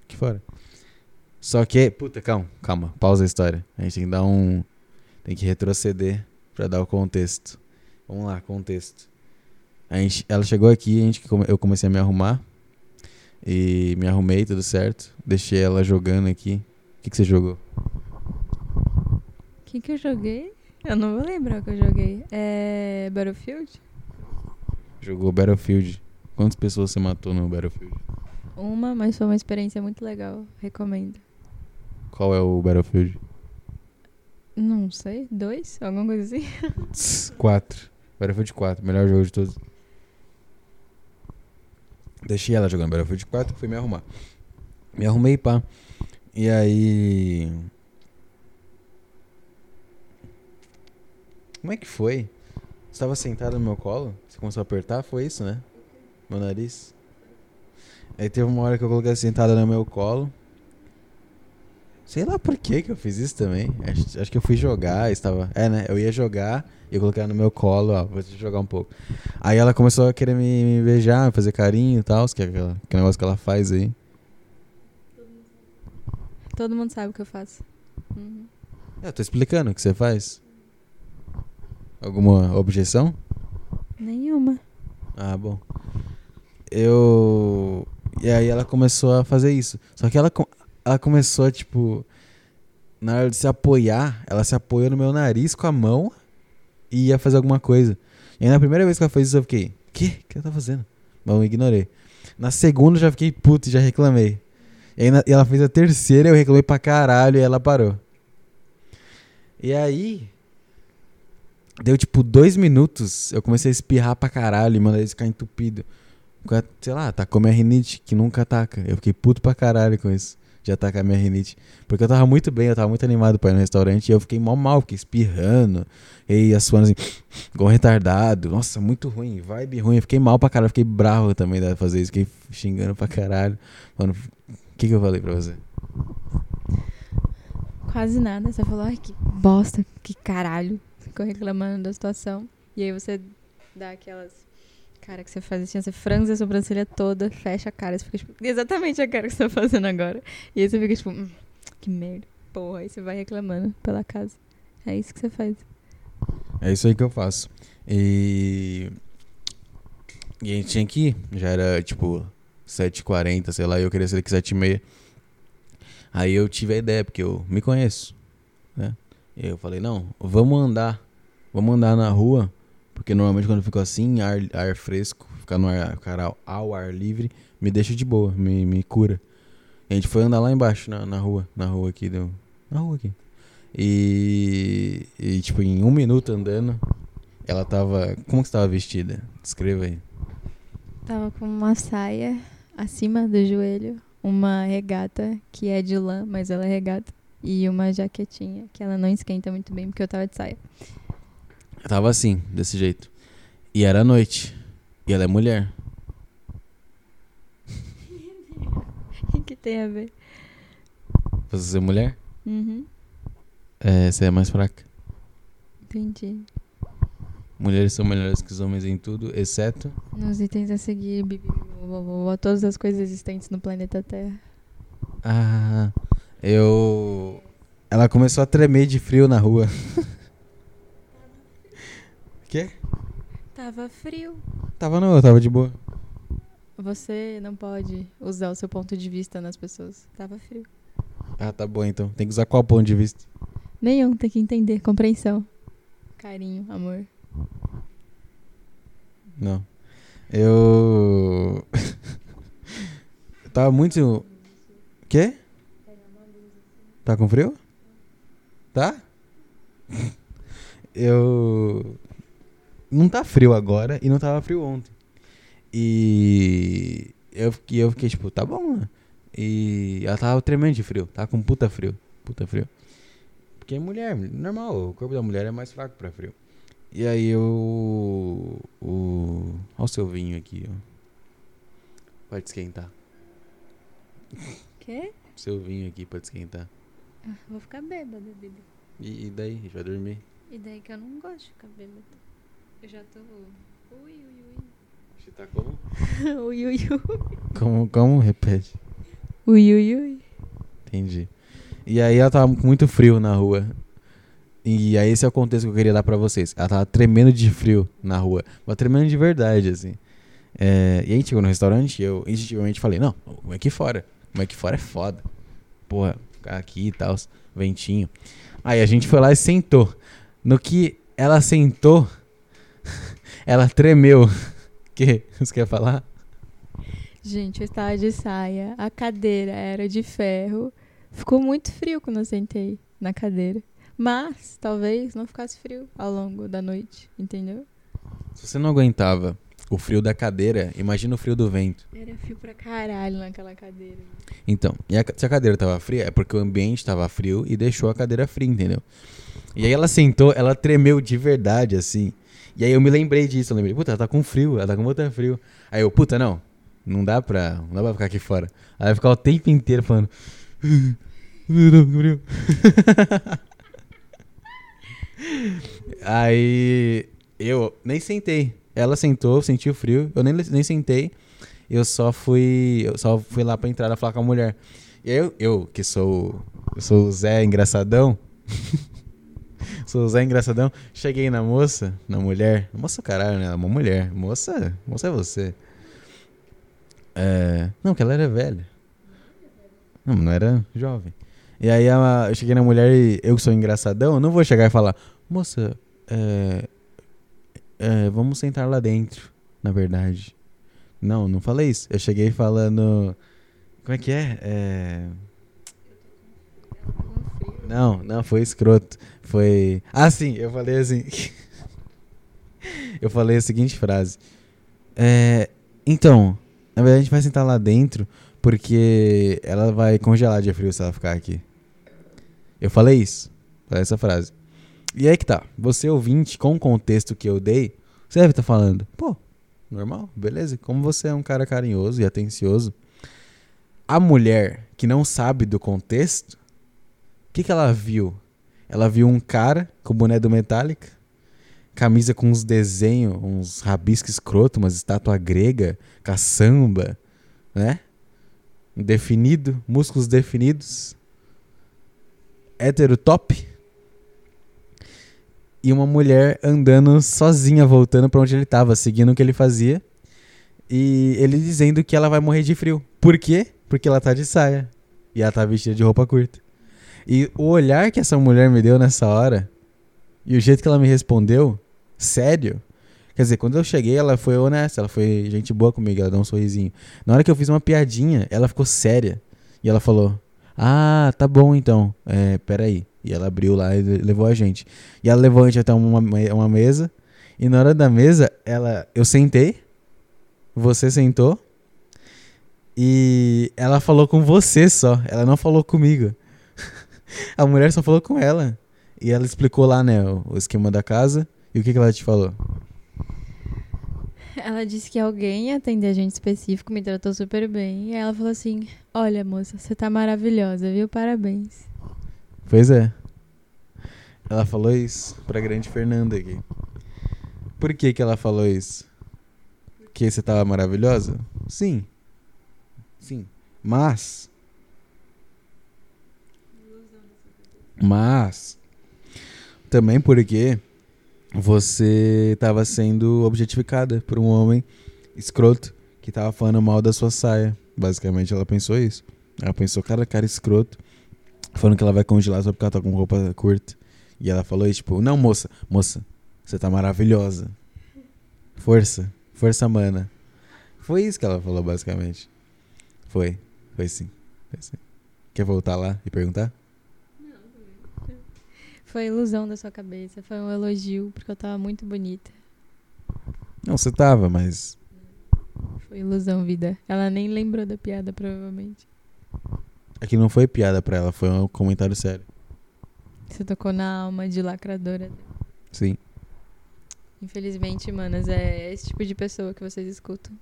Aqui fora. Só que. Puta, calma, calma. Pausa a história. A gente tem que dar um. Tem que retroceder pra dar o contexto. Vamos lá, contexto. A gente, ela chegou aqui, a gente, eu comecei a me arrumar. E me arrumei, tudo certo. Deixei ela jogando aqui. O que, que você jogou? O que, que eu joguei? Eu não vou lembrar o que eu joguei. É. Battlefield? Jogou Battlefield. Quantas pessoas você matou no Battlefield? Uma, mas foi uma experiência muito legal. Recomendo. Qual é o Battlefield? Não sei, dois? Alguma coisa assim? 4. Battlefield 4, melhor jogo de todos. Deixei ela jogando Battlefield 4 e fui me arrumar. Me arrumei, pá. E aí. Como é que foi? Você tava sentado no meu colo? Você começou a apertar? Foi isso, né? Meu nariz. Aí teve uma hora que eu coloquei sentada no meu colo. Sei lá por que que eu fiz isso também. Acho, acho que eu fui jogar, estava. É, né? Eu ia jogar e eu coloquei ela no meu colo, ó, vou te jogar um pouco. Aí ela começou a querer me, me beijar, fazer carinho e tal, que é aquela, aquele negócio que ela faz aí. Todo mundo sabe o que eu faço. Uhum. Eu tô explicando o que você faz. Alguma objeção? Nenhuma. Ah, bom. Eu. E aí ela começou a fazer isso. Só que ela, ela começou tipo. Na hora de se apoiar, ela se apoiou no meu nariz com a mão e ia fazer alguma coisa. E aí na primeira vez que ela fez isso, eu fiquei, que? O que ela tá fazendo? Mas eu ignorei. Na segunda eu já fiquei puto e já reclamei. E aí na- e ela fez a terceira, eu reclamei pra caralho e ela parou. E aí. Deu tipo dois minutos, eu comecei a espirrar pra caralho e mandei ficar entupido. Sei lá, tacou minha rinite, que nunca ataca. Eu fiquei puto pra caralho com isso. De atacar minha rinite. Porque eu tava muito bem, eu tava muito animado pra ir no restaurante e eu fiquei mal mal, fiquei espirrando. E assoando assim, igual retardado. Nossa, muito ruim, vibe ruim. Eu fiquei mal pra caralho, fiquei bravo também de fazer isso. Fiquei xingando pra caralho. Mano, o que, que eu falei pra você? Quase nada. Você falou, ai, que bosta, que caralho. Ficou reclamando da situação. E aí você dá aquelas. Cara, que você faz assim, você franze a sobrancelha toda, fecha a cara, você fica tipo, exatamente a cara que você tá fazendo agora. E aí você fica tipo, hum, que merda, porra. Aí você vai reclamando pela casa. É isso que você faz. É isso aí que eu faço. E. E a gente tinha que ir. Já era tipo 7h40, sei lá, e eu queria sair aqui 7h30. Aí eu tive a ideia, porque eu me conheço. Né? E eu falei, não, vamos andar. Vamos andar na rua. Porque normalmente quando eu fico assim, ar, ar fresco, ficar no ar, ficar ao ar livre, me deixa de boa, me, me cura. A gente foi andar lá embaixo, na, na rua, na rua aqui, do, na rua aqui. E, e, tipo, em um minuto andando, ela tava. Como que você tava vestida? Descreva aí. Tava com uma saia acima do joelho, uma regata que é de lã, mas ela é regata, e uma jaquetinha que ela não esquenta muito bem porque eu tava de saia. Eu tava assim, desse jeito. E era noite. E ela é mulher. O que tem a ver? Você é mulher? Uhum. É, você é mais fraca. Entendi. Mulheres são melhores que os homens em tudo, exceto. Nos itens a seguir, bibi, todas as coisas existentes no planeta Terra. Ah, eu. Ela começou a tremer de frio na rua. Quê? Tava frio. Tava não, eu tava de boa. Você não pode usar o seu ponto de vista nas pessoas. Tava frio. Ah, tá bom então. Tem que usar qual ponto de vista? Nenhum, tem que entender. Compreensão. Carinho, amor. Não. Eu. eu tava muito. Quê? Tá com frio? Tá? Eu. Não tá frio agora e não tava frio ontem. E. Eu fiquei, eu fiquei tipo, tá bom, né? E ela tava tremendo de frio, tava com puta frio. Puta frio. Porque mulher, normal, o corpo da mulher é mais fraco pra frio. E aí eu. O. Olha o seu vinho aqui, ó. Pode esquentar. Quê? Seu vinho aqui pode esquentar. Ah, vou ficar bêbada, Bibi. E, e daí? A gente vai dormir? E daí que eu não gosto de ficar bêbada. Eu já tô. Ui, ui, Você tá como? ui. ui, ui, ui. Como, como? Repete. Ui, ui, ui. Entendi. E aí ela tava com muito frio na rua. E aí esse é o contexto que eu queria dar pra vocês. Ela tava tremendo de frio na rua. Mas tremendo de verdade, assim. É, e a gente chegou no restaurante e eu instintivamente falei, não, como aqui fora. Como aqui fora é foda. Porra, ficar aqui e tal, ventinho. Aí a gente foi lá e sentou. No que ela sentou, ela tremeu. que? Você quer falar? Gente, eu estava de saia, a cadeira era de ferro. Ficou muito frio quando eu sentei na cadeira. Mas talvez não ficasse frio ao longo da noite, entendeu? Se você não aguentava o frio da cadeira, imagina o frio do vento. Era frio pra caralho naquela cadeira. Então, e a, se a cadeira tava fria, é porque o ambiente tava frio e deixou a cadeira fria, entendeu? E aí ela sentou, ela tremeu de verdade, assim. E aí eu me lembrei disso, eu lembrei, puta, ela tá com frio, ela tá com muito frio. Aí eu, puta, não, não dá pra, não dá pra ficar aqui fora. Aí eu ficar o tempo inteiro falando, frio. Aí eu nem sentei. Ela sentou, sentiu frio, eu nem, nem sentei. Eu só fui. Eu só fui lá pra entrar falar com a mulher. Eu, eu que sou. Eu sou o Zé Engraçadão. sou Zé Engraçadão. Cheguei na moça, na mulher. Moça caralho, né? Uma mulher. Moça. Moça é você. É, não, que ela era velha. Não, não era jovem. E aí ela, eu cheguei na mulher e eu que sou engraçadão, não vou chegar e falar, moça, é, é, vamos sentar lá dentro, na verdade. Não, não falei isso. Eu cheguei falando. Como é que é? é... Não, não, foi escroto. Foi. Ah, sim, eu falei assim. eu falei a seguinte frase. É, então, na verdade a gente vai sentar lá dentro porque ela vai congelar de frio se ela ficar aqui. Eu falei isso. Falei essa frase. E aí que tá. Você ouvinte, com o contexto que eu dei, você deve estar tá falando, pô, normal, beleza. Como você é um cara carinhoso e atencioso, a mulher que não sabe do contexto, o que, que ela viu? Ela viu um cara com boné do Metallica, camisa com uns desenhos, uns rabiscos escroto, umas estátua grega, caçamba, né? Definido, músculos definidos. Hétero top. E uma mulher andando sozinha, voltando para onde ele tava, seguindo o que ele fazia. E ele dizendo que ela vai morrer de frio. Por quê? Porque ela tá de saia. E ela tá vestida de roupa curta. E o olhar que essa mulher me deu nessa hora, e o jeito que ela me respondeu, sério. Quer dizer, quando eu cheguei, ela foi honesta, ela foi gente boa comigo, ela deu um sorrisinho. Na hora que eu fiz uma piadinha, ela ficou séria. E ela falou: Ah, tá bom então. É, peraí. E ela abriu lá e levou a gente. E ela levou a gente até uma, uma mesa. E na hora da mesa, ela, eu sentei. Você sentou. E ela falou com você só. Ela não falou comigo. A mulher só falou com ela. E ela explicou lá, né, o, esquema da casa. E o que, que ela te falou? Ela disse que alguém ia atender a gente específico, me tratou super bem. E ela falou assim: Olha, moça, você tá maravilhosa, viu? Parabéns. Pois é. Ela falou isso pra grande Fernanda aqui. Por que, que ela falou isso? Que você tava maravilhosa? Sim. Sim. Mas. Mas. Também porque você estava sendo objetificada por um homem escroto que estava falando mal da sua saia. Basicamente, ela pensou isso. Ela pensou, cara, cara escroto, falando que ela vai congelar só porque ela tá com roupa curta. E ela falou isso, tipo, não, moça, moça, você tá maravilhosa. Força, força mana. Foi isso que ela falou, basicamente. Foi. Foi sim. Foi sim. Quer voltar lá e perguntar? Foi ilusão da sua cabeça. Foi um elogio, porque eu tava muito bonita. Não, você tava, mas. Foi ilusão, vida. Ela nem lembrou da piada, provavelmente. Aqui não foi piada pra ela, foi um comentário sério. Você tocou na alma de lacradora. Sim. Infelizmente, manas, é esse tipo de pessoa que vocês escutam.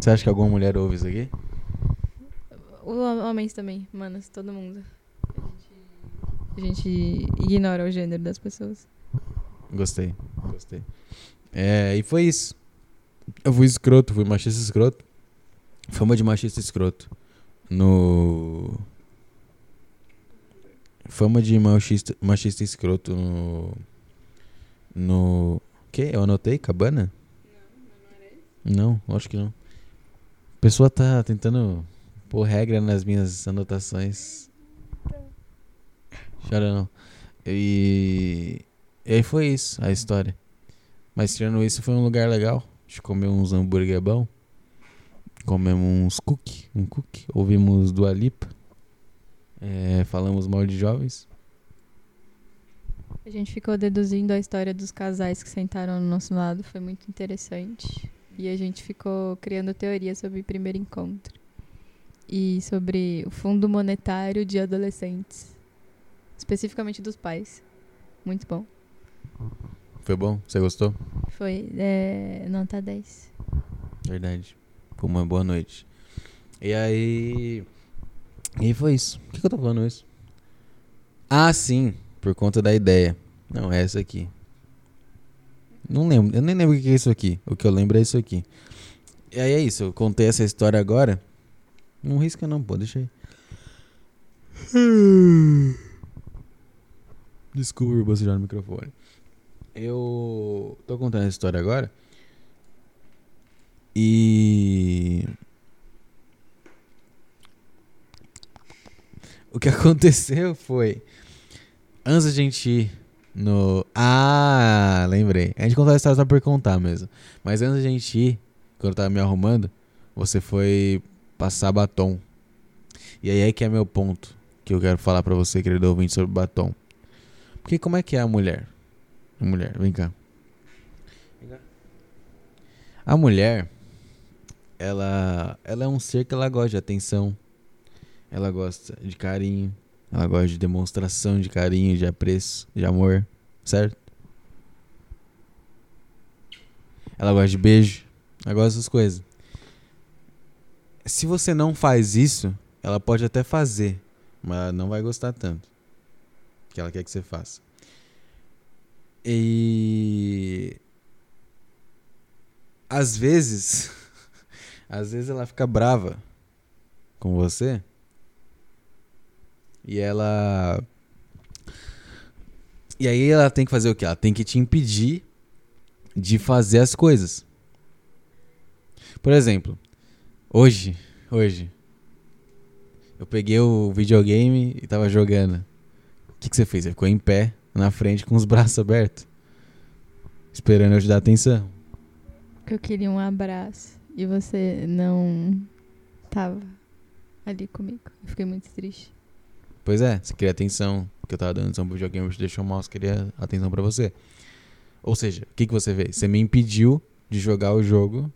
Você acha que alguma mulher ouve isso aqui? Homens também, manas, todo mundo. A gente, ignora o gênero das pessoas. Gostei, gostei. É, e foi isso. Eu fui escroto, fui machista escroto. Fama de machista escroto. No. Fama de machista, machista escroto no. No. Que? Eu anotei? Cabana? Não, não acho que não. A pessoa tá tentando pôr regra nas minhas anotações. Chora não. E, e aí foi isso, a história. Mas tirando isso, foi um lugar legal. A gente comeu uns hambúrguer bom. Comemos uns cookie, um cookie. Ouvimos do Alipa. É, falamos mal de jovens. A gente ficou deduzindo a história dos casais que sentaram no nosso lado. Foi muito interessante. E a gente ficou criando teorias sobre o primeiro encontro e sobre o Fundo Monetário de Adolescentes, especificamente dos pais. Muito bom. Foi bom? Você gostou? Foi, é, nota 10. Verdade. Foi uma boa noite. E aí. E foi isso. Por que, que eu tô falando isso? Ah, sim. Por conta da ideia. Não, é essa aqui. Não lembro. Eu nem lembro o que é isso aqui. O que eu lembro é isso aqui. E aí é isso. Eu contei essa história agora. Não risca não, pô, deixa aí. Desculpa você já no microfone. Eu tô contando essa história agora. E. O que aconteceu foi. Antes a gente ir no. Ah, lembrei. A gente contou a história só por contar mesmo. Mas antes a gente ir, quando eu tava me arrumando, você foi passar batom. E aí é que é meu ponto que eu quero falar para você, querido ouvinte, sobre batom. Porque como é que é a mulher? A mulher, vem cá. A mulher, ela, ela é um ser que ela gosta de atenção, ela gosta de carinho, ela gosta de demonstração de carinho, de apreço, de amor, certo? Ela gosta de beijo, ela gosta dessas coisas. Se você não faz isso, ela pode até fazer, mas ela não vai gostar tanto. Que ela quer que você faça. E às vezes, às vezes ela fica brava com você e ela e aí ela tem que fazer o que? Ela tem que te impedir de fazer as coisas. Por exemplo, hoje, hoje eu peguei o videogame e tava jogando. O que, que você fez? Você ficou em pé na frente com os braços abertos, esperando eu te dar atenção. Eu queria um abraço e você não tava ali comigo. Eu fiquei muito triste. Pois é, você queria atenção, porque eu tava dando atenção pro videogame, você deixou o mouse, queria atenção pra você. Ou seja, o que, que você fez? Você me impediu de jogar o jogo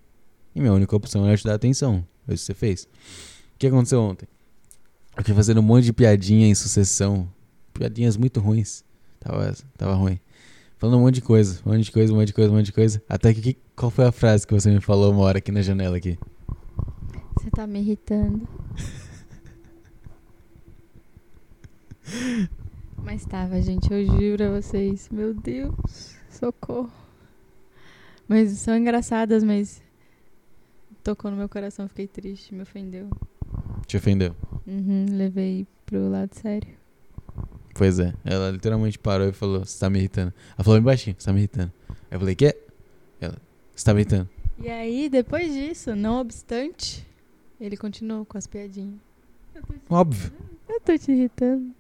e minha única opção era te dar atenção. É isso que você fez. O que aconteceu ontem? Eu fiquei fazendo um monte de piadinha em sucessão. Piadinhas muito ruins. Tava, tava ruim. Falando um monte de coisa, um monte de coisa, um monte de coisa, um monte de coisa. Até que, que qual foi a frase que você me falou uma hora aqui na janela aqui? Você tá me irritando. Mas tava, gente, eu juro a vocês. Meu Deus, socorro. Mas são engraçadas, mas tocou no meu coração, fiquei triste, me ofendeu. Te ofendeu? Uhum, levei pro lado sério. Pois é. Ela literalmente parou e falou: Você tá me irritando. Ela falou bem baixinho: Você tá me irritando. Aí eu falei: Quê? Ela: Você tá me irritando. E aí, depois disso, não obstante, ele continuou com as piadinhas. Óbvio. Eu tô te irritando.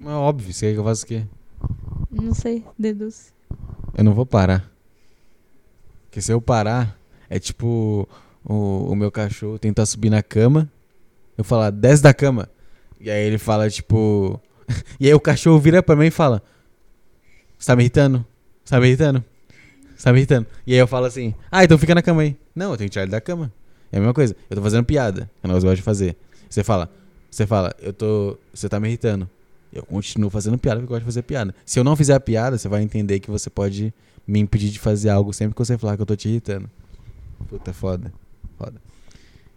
É óbvio. Você quer que eu faça o quê? Não sei, deduz. Eu não vou parar. Porque se eu parar, é tipo o, o meu cachorro tentar subir na cama. Eu falar, desce da cama. E aí ele fala, tipo. e aí o cachorro vira pra mim e fala: Você tá me irritando? Você tá me irritando? Você tá me irritando? E aí eu falo assim: Ah, então fica na cama aí. Não, eu tenho que tirar ele da cama. É a mesma coisa. Eu tô fazendo piada. Que nós gosta de fazer. Você fala: Você fala, eu tô. Você tá me irritando. Eu continuo fazendo piada porque eu gosto de fazer piada. Se eu não fizer a piada, você vai entender que você pode me impedir de fazer algo sempre que você falar que eu tô te irritando. Puta, foda. Foda.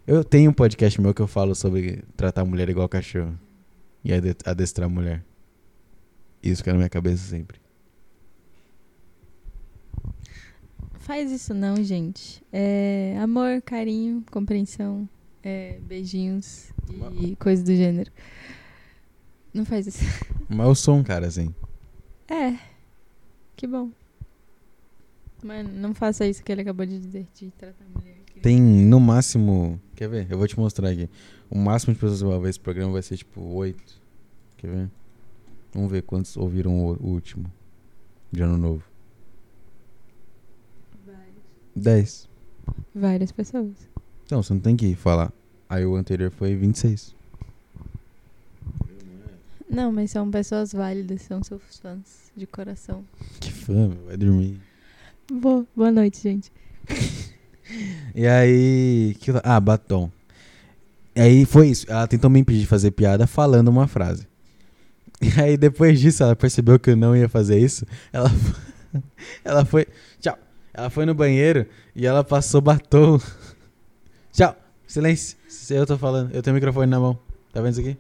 Eu tenho um podcast meu que eu falo sobre tratar mulher igual cachorro. E ade- adestrar a mulher. Isso fica na minha cabeça sempre. Faz isso não, gente. É amor, carinho, compreensão, é, beijinhos e coisas do gênero. Não faz isso. Mas eu sou um cara assim. É. Que bom. Mas não faça isso que ele acabou de dizer, de tratar a mulher. que- Tem no máximo. Quer ver? Eu vou te mostrar aqui. O máximo de pessoas que vão ver esse programa vai ser tipo oito. Quer ver? Vamos ver quantos ouviram o, último. De ano novo. Dez. Várias pessoas. Então, você não tem que falar. Aí o anterior foi 26. Não, mas são pessoas válidas, são seus fãs de coração. Que fã, vai dormir. Boa, boa noite, gente. E aí. que ah, batom. E aí foi isso. Ela tentou me impedir de fazer piada falando uma frase. E aí depois disso, ela percebeu que eu não ia fazer isso. Ela, ela foi. Tchau. Ela foi no banheiro e ela passou batom. Tchau. Silêncio. Eu tô falando, eu tenho o microfone na mão. Tá vendo isso aqui?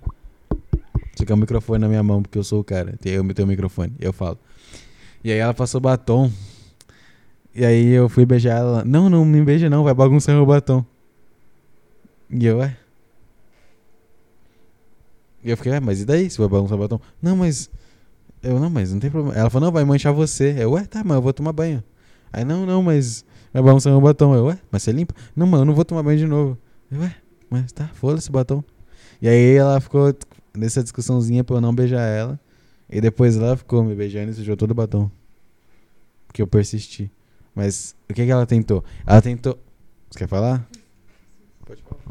Isso aqui é o microfone na minha mão, porque eu sou o cara. Eu tenho o microfone, eu falo. E aí ela passou batom. E aí eu fui beijar ela. Não, não me beija não, vai bagunçar meu batom. E eu, ué? E eu fiquei, ué, mas e daí se vai bagunçar o batom? Não, mas. Eu, não, mas não tem problema. Ela falou, não, vai manchar você. Eu, ué, tá, mas eu vou tomar banho. Aí, não, não, mas vai bagunçar meu batom. Eu, ué, mas você limpa? Não, mano, eu não vou tomar banho de novo. Eu, ué, mas tá, foda-se o batom. E aí ela ficou nessa discussãozinha pra eu não beijar ela. E depois ela ficou me beijando e sujou todo o batom. Porque eu persisti. Mas o que, que ela tentou? Ela tentou. Você quer falar? Pode falar.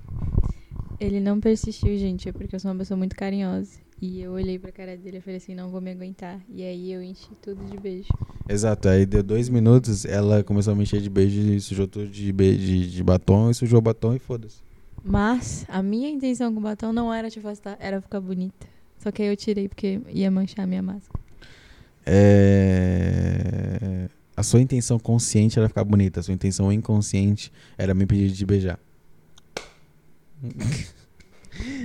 Ele não persistiu, gente, é porque eu sou uma pessoa muito carinhosa. E eu olhei pra cara dele e falei assim, não vou me aguentar. E aí eu enchi tudo de beijo. Exato, aí deu dois minutos, ela começou a me encher de beijo e sujou tudo de, beijo, de, de batom e sujou o batom e foda-se. Mas a minha intenção com o batom não era te afastar, era ficar bonita. Só que aí eu tirei porque ia manchar a minha máscara. É... A sua intenção consciente era ficar bonita, a sua intenção inconsciente era me pedir de beijar.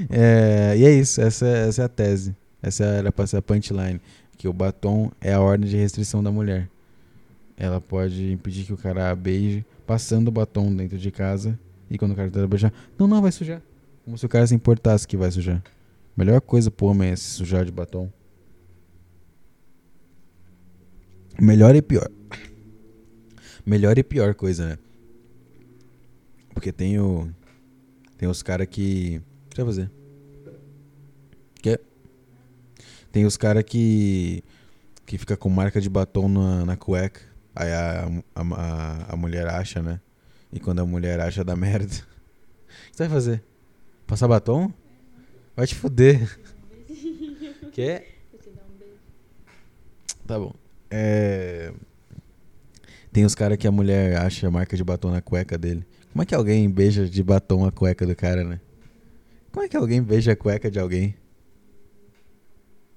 É, e é isso, essa, essa é a tese. Essa era pra ser a punchline. Que o batom é a ordem de restrição da mulher. Ela pode impedir que o cara beije passando o batom dentro de casa. E quando o cara tenta beijar, não, não, vai sujar. Como se o cara se importasse que vai sujar. Melhor coisa pro homem é se sujar de batom. Melhor e pior. Melhor e pior coisa, né? Porque tem o. Tem os caras que. O que você vai fazer? Quer? Tem os caras que. Que fica com marca de batom na, na cueca. Aí a, a, a, a mulher acha, né? E quando a mulher acha, dá merda. O que você vai fazer? Passar batom? Vai te fuder. Quer? Tá bom. É... Tem os caras que a mulher acha a marca de batom na cueca dele. Como é que alguém beija de batom a cueca do cara, né? Como é que alguém beija a cueca de alguém?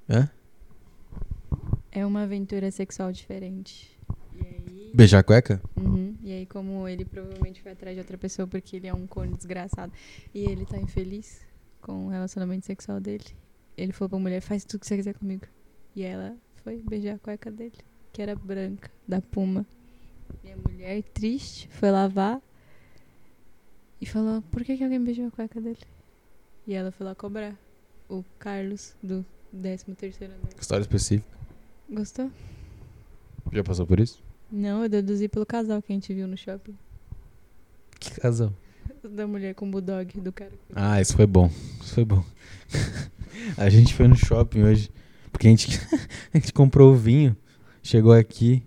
Hã? É uma aventura sexual diferente. Aí. Beijar a cueca? Uhum. E aí, como ele provavelmente foi atrás de outra pessoa porque ele é um corno desgraçado e ele tá infeliz com o relacionamento sexual dele, ele falou pra mulher: faz tudo que você quiser comigo. E ela foi beijar a cueca dele, que era branca, da Puma. E a mulher, triste, foi lavar e falou: por que, que alguém beijou a cueca dele? E ela foi lá cobrar. O Carlos, do 13 terceiro andar. História específica. Gostou? Já passou por isso? Não, eu deduzi pelo casal que a gente viu no shopping. Que casal? Da mulher com o bulldog, do cara. Ah, isso foi bom. Isso foi bom. a gente foi no shopping hoje. Porque a gente, a gente comprou o vinho. Chegou aqui.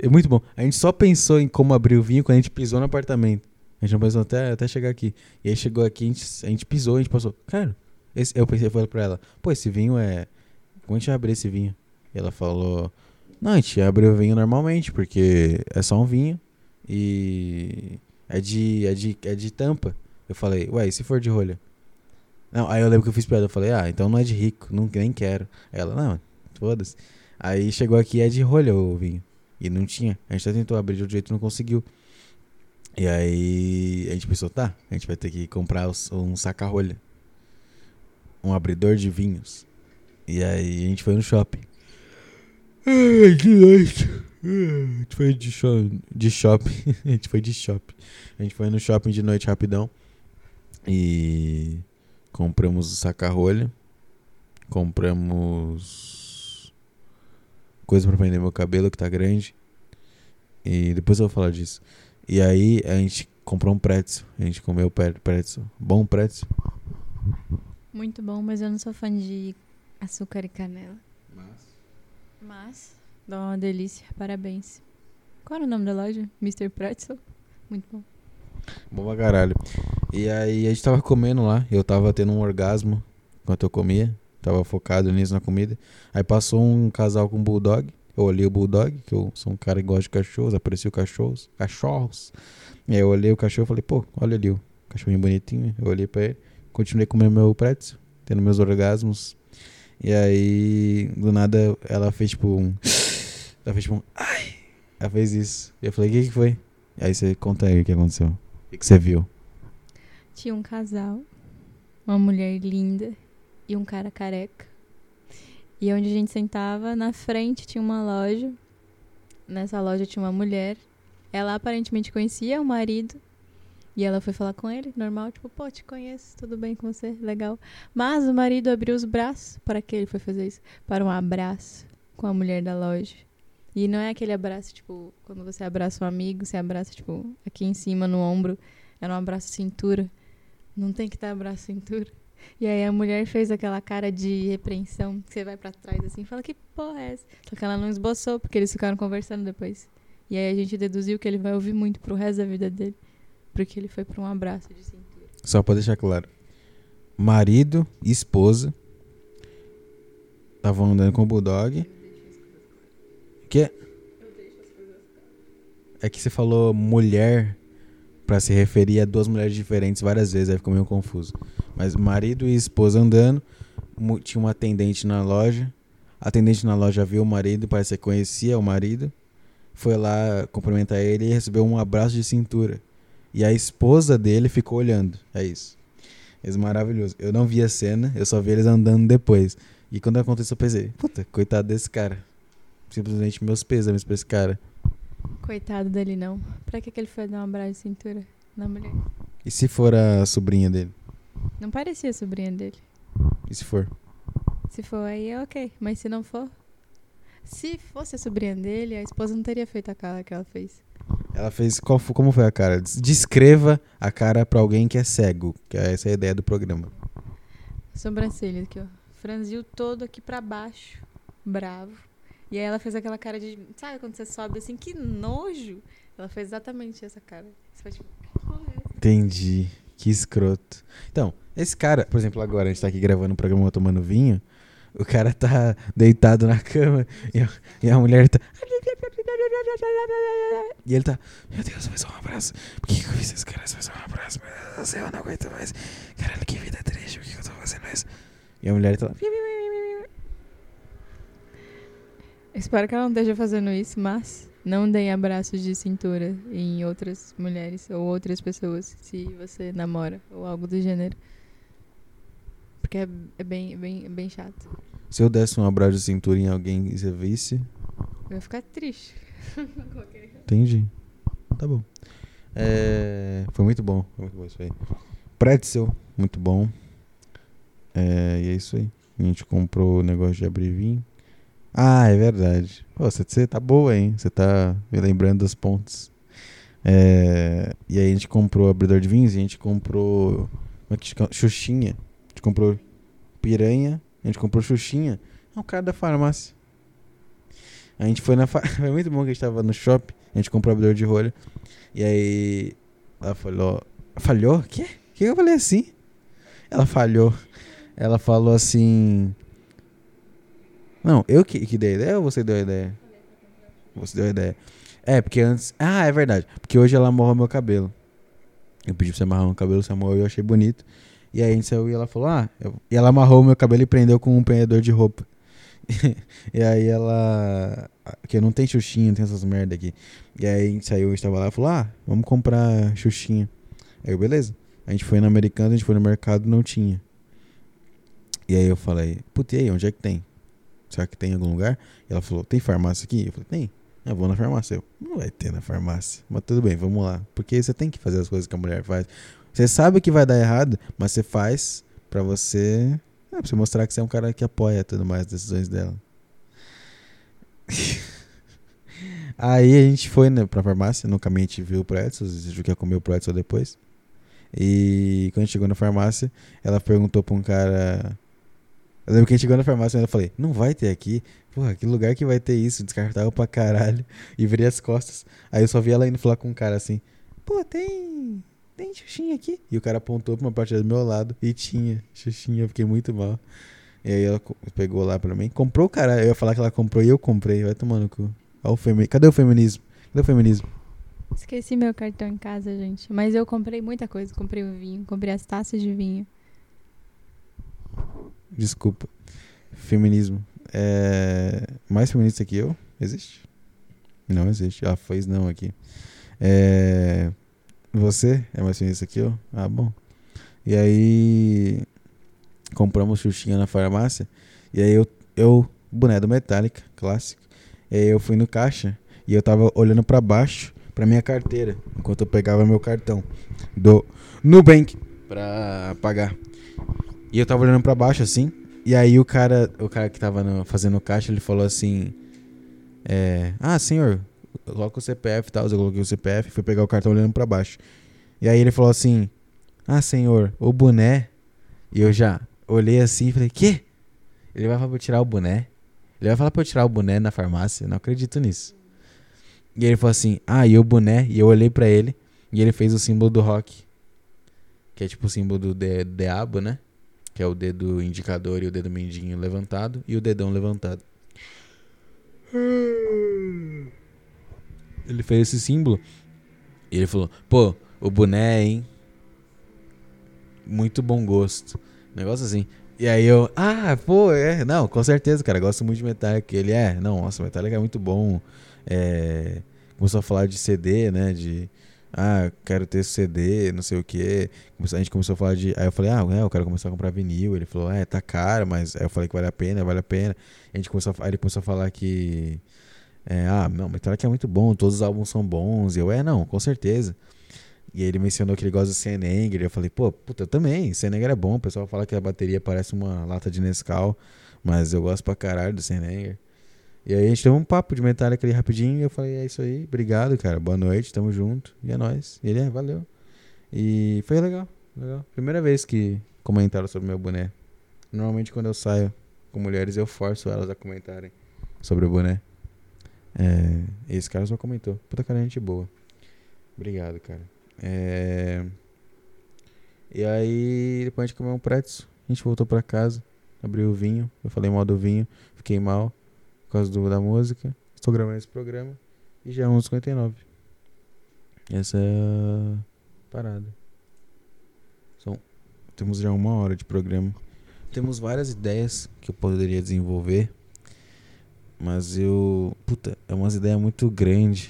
É muito bom. A gente só pensou em como abrir o vinho quando a gente pisou no apartamento. A gente não pensou até, até chegar aqui. E aí chegou aqui, a gente, a gente pisou, a gente passou. Cara, esse, eu pensei, eu falei pra ela, pô, esse vinho é. Como a gente vai abrir esse vinho? E ela falou. Não, a gente abre o vinho normalmente, porque é só um vinho. E. É de, é de, é de tampa. Eu falei, ué, e se for de rolha? Não, aí eu lembro que eu fiz piada. Eu falei, ah, então não é de rico, não, nem quero. Aí ela, não, foda-se. Aí chegou aqui, é de rolha o vinho. E não tinha. A gente até tentou abrir de outro jeito não conseguiu. E aí a gente pensou, tá, a gente vai ter que comprar um saca-rolha. Um abridor de vinhos. E aí a gente foi no shopping. Ai, que noite. A gente foi de, sho de shopping. a gente foi de shopping. A gente foi no shopping de noite rapidão. E compramos o saca-rolha. Compramos coisa pra prender meu cabelo que tá grande. E depois eu vou falar disso. E aí a gente comprou um pretzel. A gente comeu pre- pretzel. Bom pretzel. Muito bom, mas eu não sou fã de açúcar e canela. Mas, dá uma delícia. Parabéns. Qual era o nome da loja? Mr. Pretzel? Muito bom. Bom pra caralho. E aí a gente tava comendo lá. Eu tava tendo um orgasmo enquanto eu comia. Tava focado nisso na comida. Aí passou um casal com bulldog. Eu olhei o bulldog, que eu sou um cara que gosta de cachorros. Apareceu cachorros. Cachorros. E aí eu olhei o cachorro e falei, pô, olha ali o cachorrinho bonitinho. Eu olhei pra ele. Continuei comendo meu pretzel. Tendo meus orgasmos. E aí, do nada, ela fez tipo um. Ela fez tipo um. Ai! Ela fez isso. E eu falei, o que, que foi? Aí você conta aí o que aconteceu. O que, que você viu? Tinha um casal, uma mulher linda e um cara careca. E onde a gente sentava, na frente tinha uma loja. Nessa loja tinha uma mulher. Ela aparentemente conhecia o marido. E ela foi falar com ele, normal, tipo, pô, te conheço, tudo bem com você, legal. Mas o marido abriu os braços. Para que ele foi fazer isso? Para um abraço com a mulher da loja. E não é aquele abraço, tipo, quando você abraça um amigo, você abraça, tipo, aqui em cima no ombro. Era um abraço cintura. Não tem que dar abraço cintura. E aí a mulher fez aquela cara de repreensão, que você vai pra trás assim e fala, que porra é essa? Só que ela não esboçou, porque eles ficaram conversando depois. E aí a gente deduziu que ele vai ouvir muito pro resto da vida dele. Porque ele foi pra um abraço de cintura. Só pra deixar claro. Marido, esposa estavam andando com o Bulldog. Que? É que você falou mulher pra se referir a duas mulheres diferentes várias vezes, aí ficou meio confuso. Mas marido e esposa andando, tinha uma atendente na loja. A atendente na loja viu o marido, parece que conhecia o marido. Foi lá cumprimentar ele e recebeu um abraço de cintura. E a esposa dele ficou olhando. É isso. Eles maravilhoso. Eu não vi a cena, eu só vi eles andando depois. E quando aconteceu, eu pensei, puta, coitado desse cara. Simplesmente meus pêsames pra esse cara. Coitado dele, não. Pra que, que ele foi dar um abraço de cintura na mulher? E se for a sobrinha dele? Não parecia a sobrinha dele. E se for? Se for aí, é ok. Mas se não for. Se fosse a sobrinha dele, a esposa não teria feito a cara que ela fez. Ela fez. Qual, como foi a cara? Des- Descreva a cara pra alguém que é cego. Que é essa é a ideia do programa. Sobrancelha aqui, ó. Franziu todo aqui pra baixo. Bravo. E aí ela fez aquela cara de. Sabe quando você sobe assim? Que nojo! Ela fez exatamente essa cara. Você foi tipo. "Que porra é essa?" Entendi. Que escroto. Então, esse cara, por exemplo, agora a gente tá aqui gravando um programa tomando vinho. O cara tá deitado na cama e a, e a mulher tá. E ele tá. Meu Deus, faz um abraço. Por que, que eu fiz isso, cara? Um abraço. Meu Deus do céu, eu não aguento mais. Caralho, que vida triste. Por que, que eu tô fazendo isso? E a mulher tá lá. Espero que ela não esteja fazendo isso, mas não deem abraços de cintura em outras mulheres ou outras pessoas se você namora ou algo do gênero. Porque é, é bem, bem, bem chato. Se eu desse um abraço de cintura em alguém e você visse, Eu ia ficar triste. Entendi. Tá bom. É, foi muito bom. Foi muito bom isso aí. Pretzel, muito bom. É, e é isso aí. A gente comprou o negócio de abrir vinho. Ah, é verdade. Pô, você, tá boa, hein? Você tá me lembrando dos pontos. É, e aí a gente comprou abridor de vinhos e a gente comprou. Como é que chama? Xuxinha. A gente comprou piranha. A gente comprou Xuxinha. É o cara da farmácia. A gente foi na. Fa... Foi muito bom que a gente tava no shopping. A gente comprou abridor de rolha. E aí. Ela falou. Falhou? Quê? O que eu falei assim? Ela falhou. Ela falou assim. Não, eu que, que dei a ideia ou você deu a ideia? Você deu a ideia. É, porque antes. Ah, é verdade. Porque hoje ela amarrou meu cabelo. Eu pedi pra você amarrar meu cabelo, você amarrou e eu achei bonito. E aí a gente saiu e ela falou, ah. eu- E ela amarrou meu cabelo e prendeu com um prendedor de roupa. e aí ela. Que não tem xuxinha, tem essas merda aqui. E aí a gente saiu, a gente tava lá e falou, ah, vamos comprar xuxinha. Aí eu, beleza. A gente foi no americano, a gente foi no mercado não tinha. E aí eu falei, putz, e aí, onde é que tem? Será que tem em algum lugar? Ela falou, tem farmácia aqui? Eu falei, tem. Eu vou na farmácia. Eu, não vai ter na farmácia. Mas tudo bem, vamos lá. Porque você tem que fazer as coisas que a mulher faz. Você sabe que vai dar errado, mas você faz pra você. É, pra você mostrar que você é um cara que apoia tudo mais as decisões dela. Aí a gente foi né, pra farmácia, no caminho a gente viu o pretzel, a gente quer comer o pretzel depois. E quando a gente chegou na farmácia, ela perguntou pra um cara. Eu lembro que a gente chegou na farmácia e eu falei, não vai ter aqui. Porra, que lugar que vai ter isso? Descartável pra caralho. E virei as costas. Aí eu só vi ela indo falar com um cara assim, pô, tem. Tem xuxinha aqui. E o cara apontou pra uma parte do meu lado e tinha xuxinha, eu fiquei muito mal. E aí ela pegou lá pra mim. Comprou, cara. Eu ia falar que ela comprou e eu comprei. Vai tomar no cu. Olha o femi... Cadê o feminismo? Cadê o feminismo? Esqueci meu cartão em casa, gente. Mas eu comprei muita coisa. Comprei o vinho, comprei as taças de vinho. Desculpa. Feminismo. É... Mais feminista que eu? Existe? Não existe. Ela fez não aqui. É... Você é mais feminista que eu? Ah, bom. E aí. Compramos Xuxinha na farmácia. E aí eu. eu boné do Metallica, clássico. E aí eu fui no caixa. E eu tava olhando pra baixo pra minha carteira. Enquanto eu pegava meu cartão do Nubank pra pagar. E eu tava olhando pra baixo assim. E aí o cara, o cara que tava no- fazendo o caixa, ele falou assim: é, Ah, senhor, coloca o CPF e tal. Eu coloquei o CPF, fui pegar o cartão olhando pra baixo. E aí ele falou assim: Ah, senhor, o boné. E eu já olhei assim e falei: Quê? Ele vai falar pra eu tirar o boné? Ele vai falar pra eu tirar o boné na farmácia? Eu não acredito nisso. E ele falou assim: Ah, e o boné? E eu olhei pra ele e ele fez o símbolo do rock. Que é tipo o símbolo do di- diabo, né? Que é o dedo indicador e o dedo mindinho levantado e o dedão levantado. Ele fez esse símbolo e ele falou: pô, o boné, hein? Muito bom gosto. Negócio assim. E aí eu, ah, pô, é, não, com certeza, cara, gosto muito de Metallica. Ele é, não, nossa, Metallica é muito bom. É, começou a falar de CD, né, de, ah, quero ter CD, não sei o que. A gente começou a falar de, aí eu falei, ah, é, eu quero começar a comprar vinil. Ele falou, é, tá caro, mas aí eu falei que vale a pena, vale a pena. A gente começou a, aí ele começou a falar que, é, ah, não, Metallica é muito bom, todos os álbuns são bons. E eu, é, não, com certeza. E ele mencionou que ele gosta do Senenger. Eu falei, pô, puta, eu também. Senenger é bom. O pessoal fala que a bateria parece uma lata de Nescau. Mas eu gosto pra caralho do Senenger. E aí a gente teve um papo de Metallica ali rapidinho. E eu falei, é isso aí. Obrigado, cara. Boa noite, tamo junto. E é nóis. E ele, é, valeu. E foi legal, legal. Primeira vez que comentaram sobre meu boné. Normalmente quando eu saio com mulheres, eu forço elas a comentarem sobre o boné. É, esse cara só comentou. Puta cara, gente boa. Obrigado, cara. É... E aí, depois a gente comeu um pretzel. A gente voltou pra casa, abriu o vinho. Eu falei mal do vinho, fiquei mal por causa do, da música. Estou gravando esse programa. E já é 11h59. Essa é a parada. São, temos já uma hora de programa. Temos várias ideias que eu poderia desenvolver. Mas eu. Puta, é umas ideias muito grandes.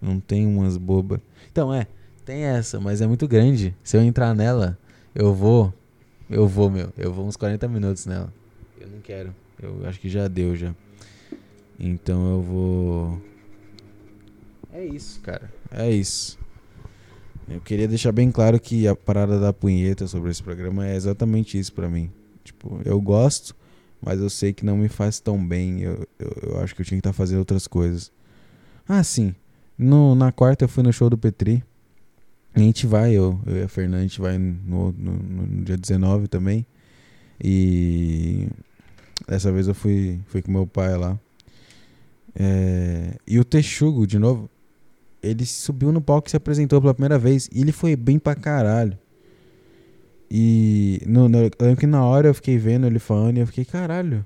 Não tem umas bobas. Então, é. Tem essa, mas é muito grande. Se eu entrar nela, eu vou. Eu vou, meu. Eu vou uns 40 minutos nela. Eu não quero. Eu acho que já deu já. Então eu vou. É isso, cara. É isso. Eu queria deixar bem claro que a parada da punheta sobre esse programa é exatamente isso para mim. Tipo, eu gosto, mas eu sei que não me faz tão bem. Eu, eu, eu acho que eu tinha que estar tá fazendo outras coisas. Ah, sim. No, na quarta eu fui no show do Petri. A gente vai, eu, eu e a Fernanda, a gente vai no, no, no, dia 19 também. E dessa vez eu fui, fui com meu pai lá. É, e o Texugo, de novo, ele subiu no palco e se apresentou pela primeira vez. E ele foi bem pra caralho. E no, no, eu lembro que na hora eu fiquei vendo ele falando e eu fiquei, caralho,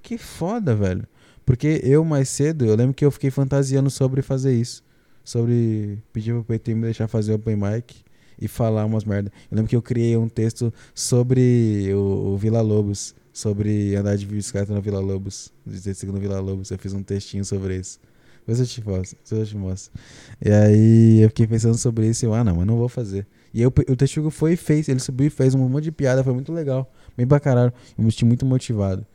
que foda, velho. Porque eu mais cedo, eu lembro que eu fiquei fantasiando sobre fazer isso sobre pedir pro PT me deixar fazer open mic e falar umas merda. Eu lembro que eu criei um texto sobre o, o Vila Lobos, sobre andar de bicicleta no Vila Lobos, de no Vila Lobos. Eu fiz um textinho sobre isso. Depois eu te mostro, depois eu te mostro. E aí eu fiquei pensando sobre isso e eu, ah não, mas não vou fazer. E o Texugo foi e fez, ele subiu e fez um monte de piada, foi muito legal, bem pra caralho. Eu me senti muito motivado.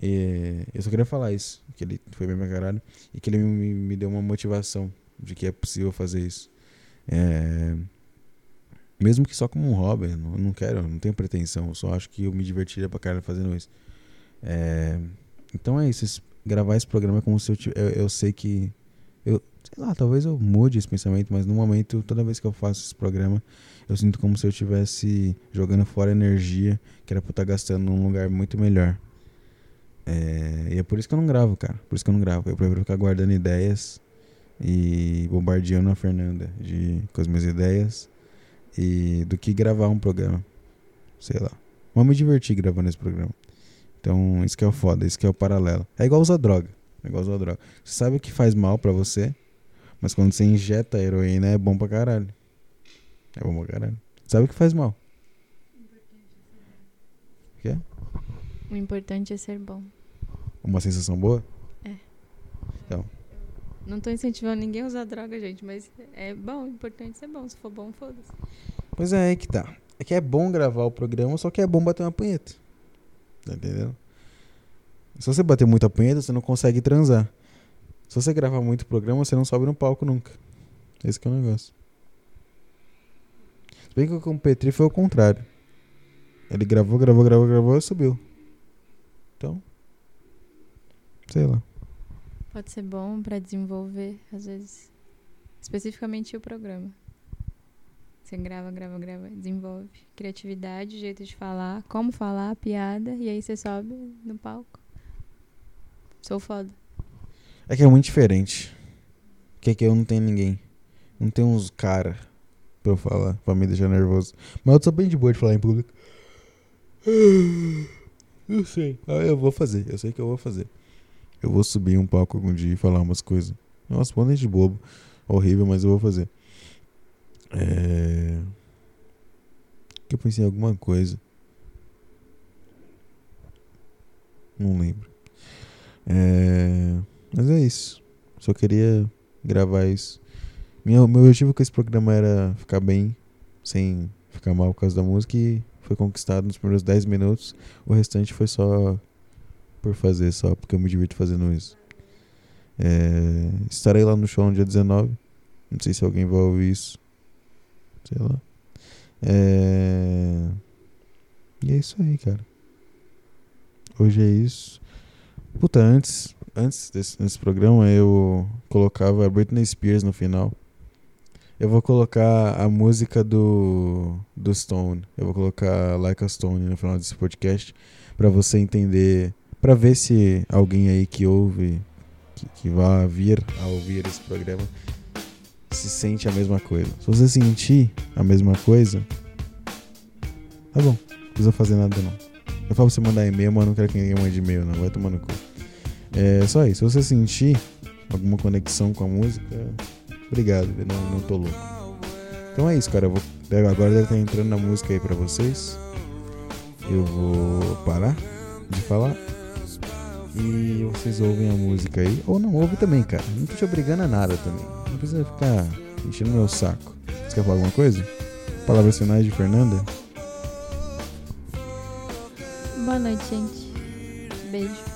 E eu só queria falar isso, que ele foi bem pra caralho e que ele me, me deu uma motivação de que é possível fazer isso. É, mesmo que só como um hobby, não, não quero, não tenho pretensão, só acho que eu me divertiria pra caralho fazendo isso. É, então é isso, gravar esse programa é como se eu, eu, eu sei que eu, sei lá, talvez eu mude esse pensamento, mas no momento, toda vez que eu faço esse programa, eu sinto como se eu estivesse jogando fora energia que era pra estar gastando num lugar muito melhor. É, e é por isso que eu não gravo, cara. Por isso que eu não gravo. Eu prefiro ficar guardando ideias e bombardeando a Fernanda de, com as minhas ideias e do que gravar um programa. Sei lá. Vamos me divertir gravando esse programa. Então, isso que é o foda, isso que é o paralelo. É igual usar droga. É igual usar droga. Você sabe que faz mal para você, mas quando você injeta a heroína é bom pra caralho. É bom pra caralho. Sabe que faz mal. O quê? O importante é ser bom. Uma sensação boa? É. Então, não tô incentivando ninguém a usar droga, gente, mas é bom, importante ser bom. Se for bom, foda-se. Pois é, aí que tá. É que é bom gravar o programa, só que é bom bater uma punheta. Tá entendendo? Se você bater muita punheta, você não consegue transar. Se você gravar muito programa, você não sobe no palco nunca. Esse é o negócio. Se bem que com o Petri foi o contrário. Ele gravou, gravou, gravou, gravou e subiu. Então. Sei lá. Pode ser bom para desenvolver, às vezes, especificamente o programa. Você grava, grava, grava, desenvolve criatividade, jeito de falar, como falar, piada, e aí você sobe no palco. Sou foda. É que é muito diferente. Que é que eu não tenho ninguém. Não tenho uns cara pra eu falar, pra me deixar nervoso. Mas eu sou bem de boa de falar em público. Eu sei. Ah, eu vou fazer. Eu sei que eu vou fazer. Eu vou subir um palco algum dia e falar umas coisas. Nossa, bom de bobo. Horrível, mas eu vou fazer. É... Que eu pensei em alguma coisa. Não lembro. É... Mas é isso. Só queria gravar isso. Meu objetivo com esse programa era ficar bem, sem ficar mal por causa da música e foi conquistado nos primeiros 10 minutos. O restante foi só por fazer, só porque eu me divirto fazendo isso. É, estarei lá no show no dia 19. Não sei se alguém vai ouvir isso. Sei lá. É... E é isso aí, cara. Hoje é isso. Puta, antes, antes desse, desse programa eu colocava Britney Spears no final. Eu vou colocar a música do, do Stone. Eu vou colocar Like a Stone no final desse podcast para você entender, para ver se alguém aí que ouve, que, que vai vir a ouvir esse programa, se sente a mesma coisa. Se você sentir a mesma coisa, tá bom. Não precisa fazer nada não. Eu falo pra você mandar e-mail, mas não quero que ninguém mande e-mail, não. Vai tomar no cu. É só isso. Se você sentir alguma conexão com a música, Obrigado, não, não tô louco. Então é isso, cara. Vou, agora deve estar entrando na música aí pra vocês. Eu vou parar de falar. E vocês ouvem a música aí. Ou não ouvem também, cara. Não tô te obrigando a nada também. Não precisa ficar enchendo meu saco. Você quer falar alguma coisa? Palavras finais de Fernanda? Boa noite, gente. Beijo.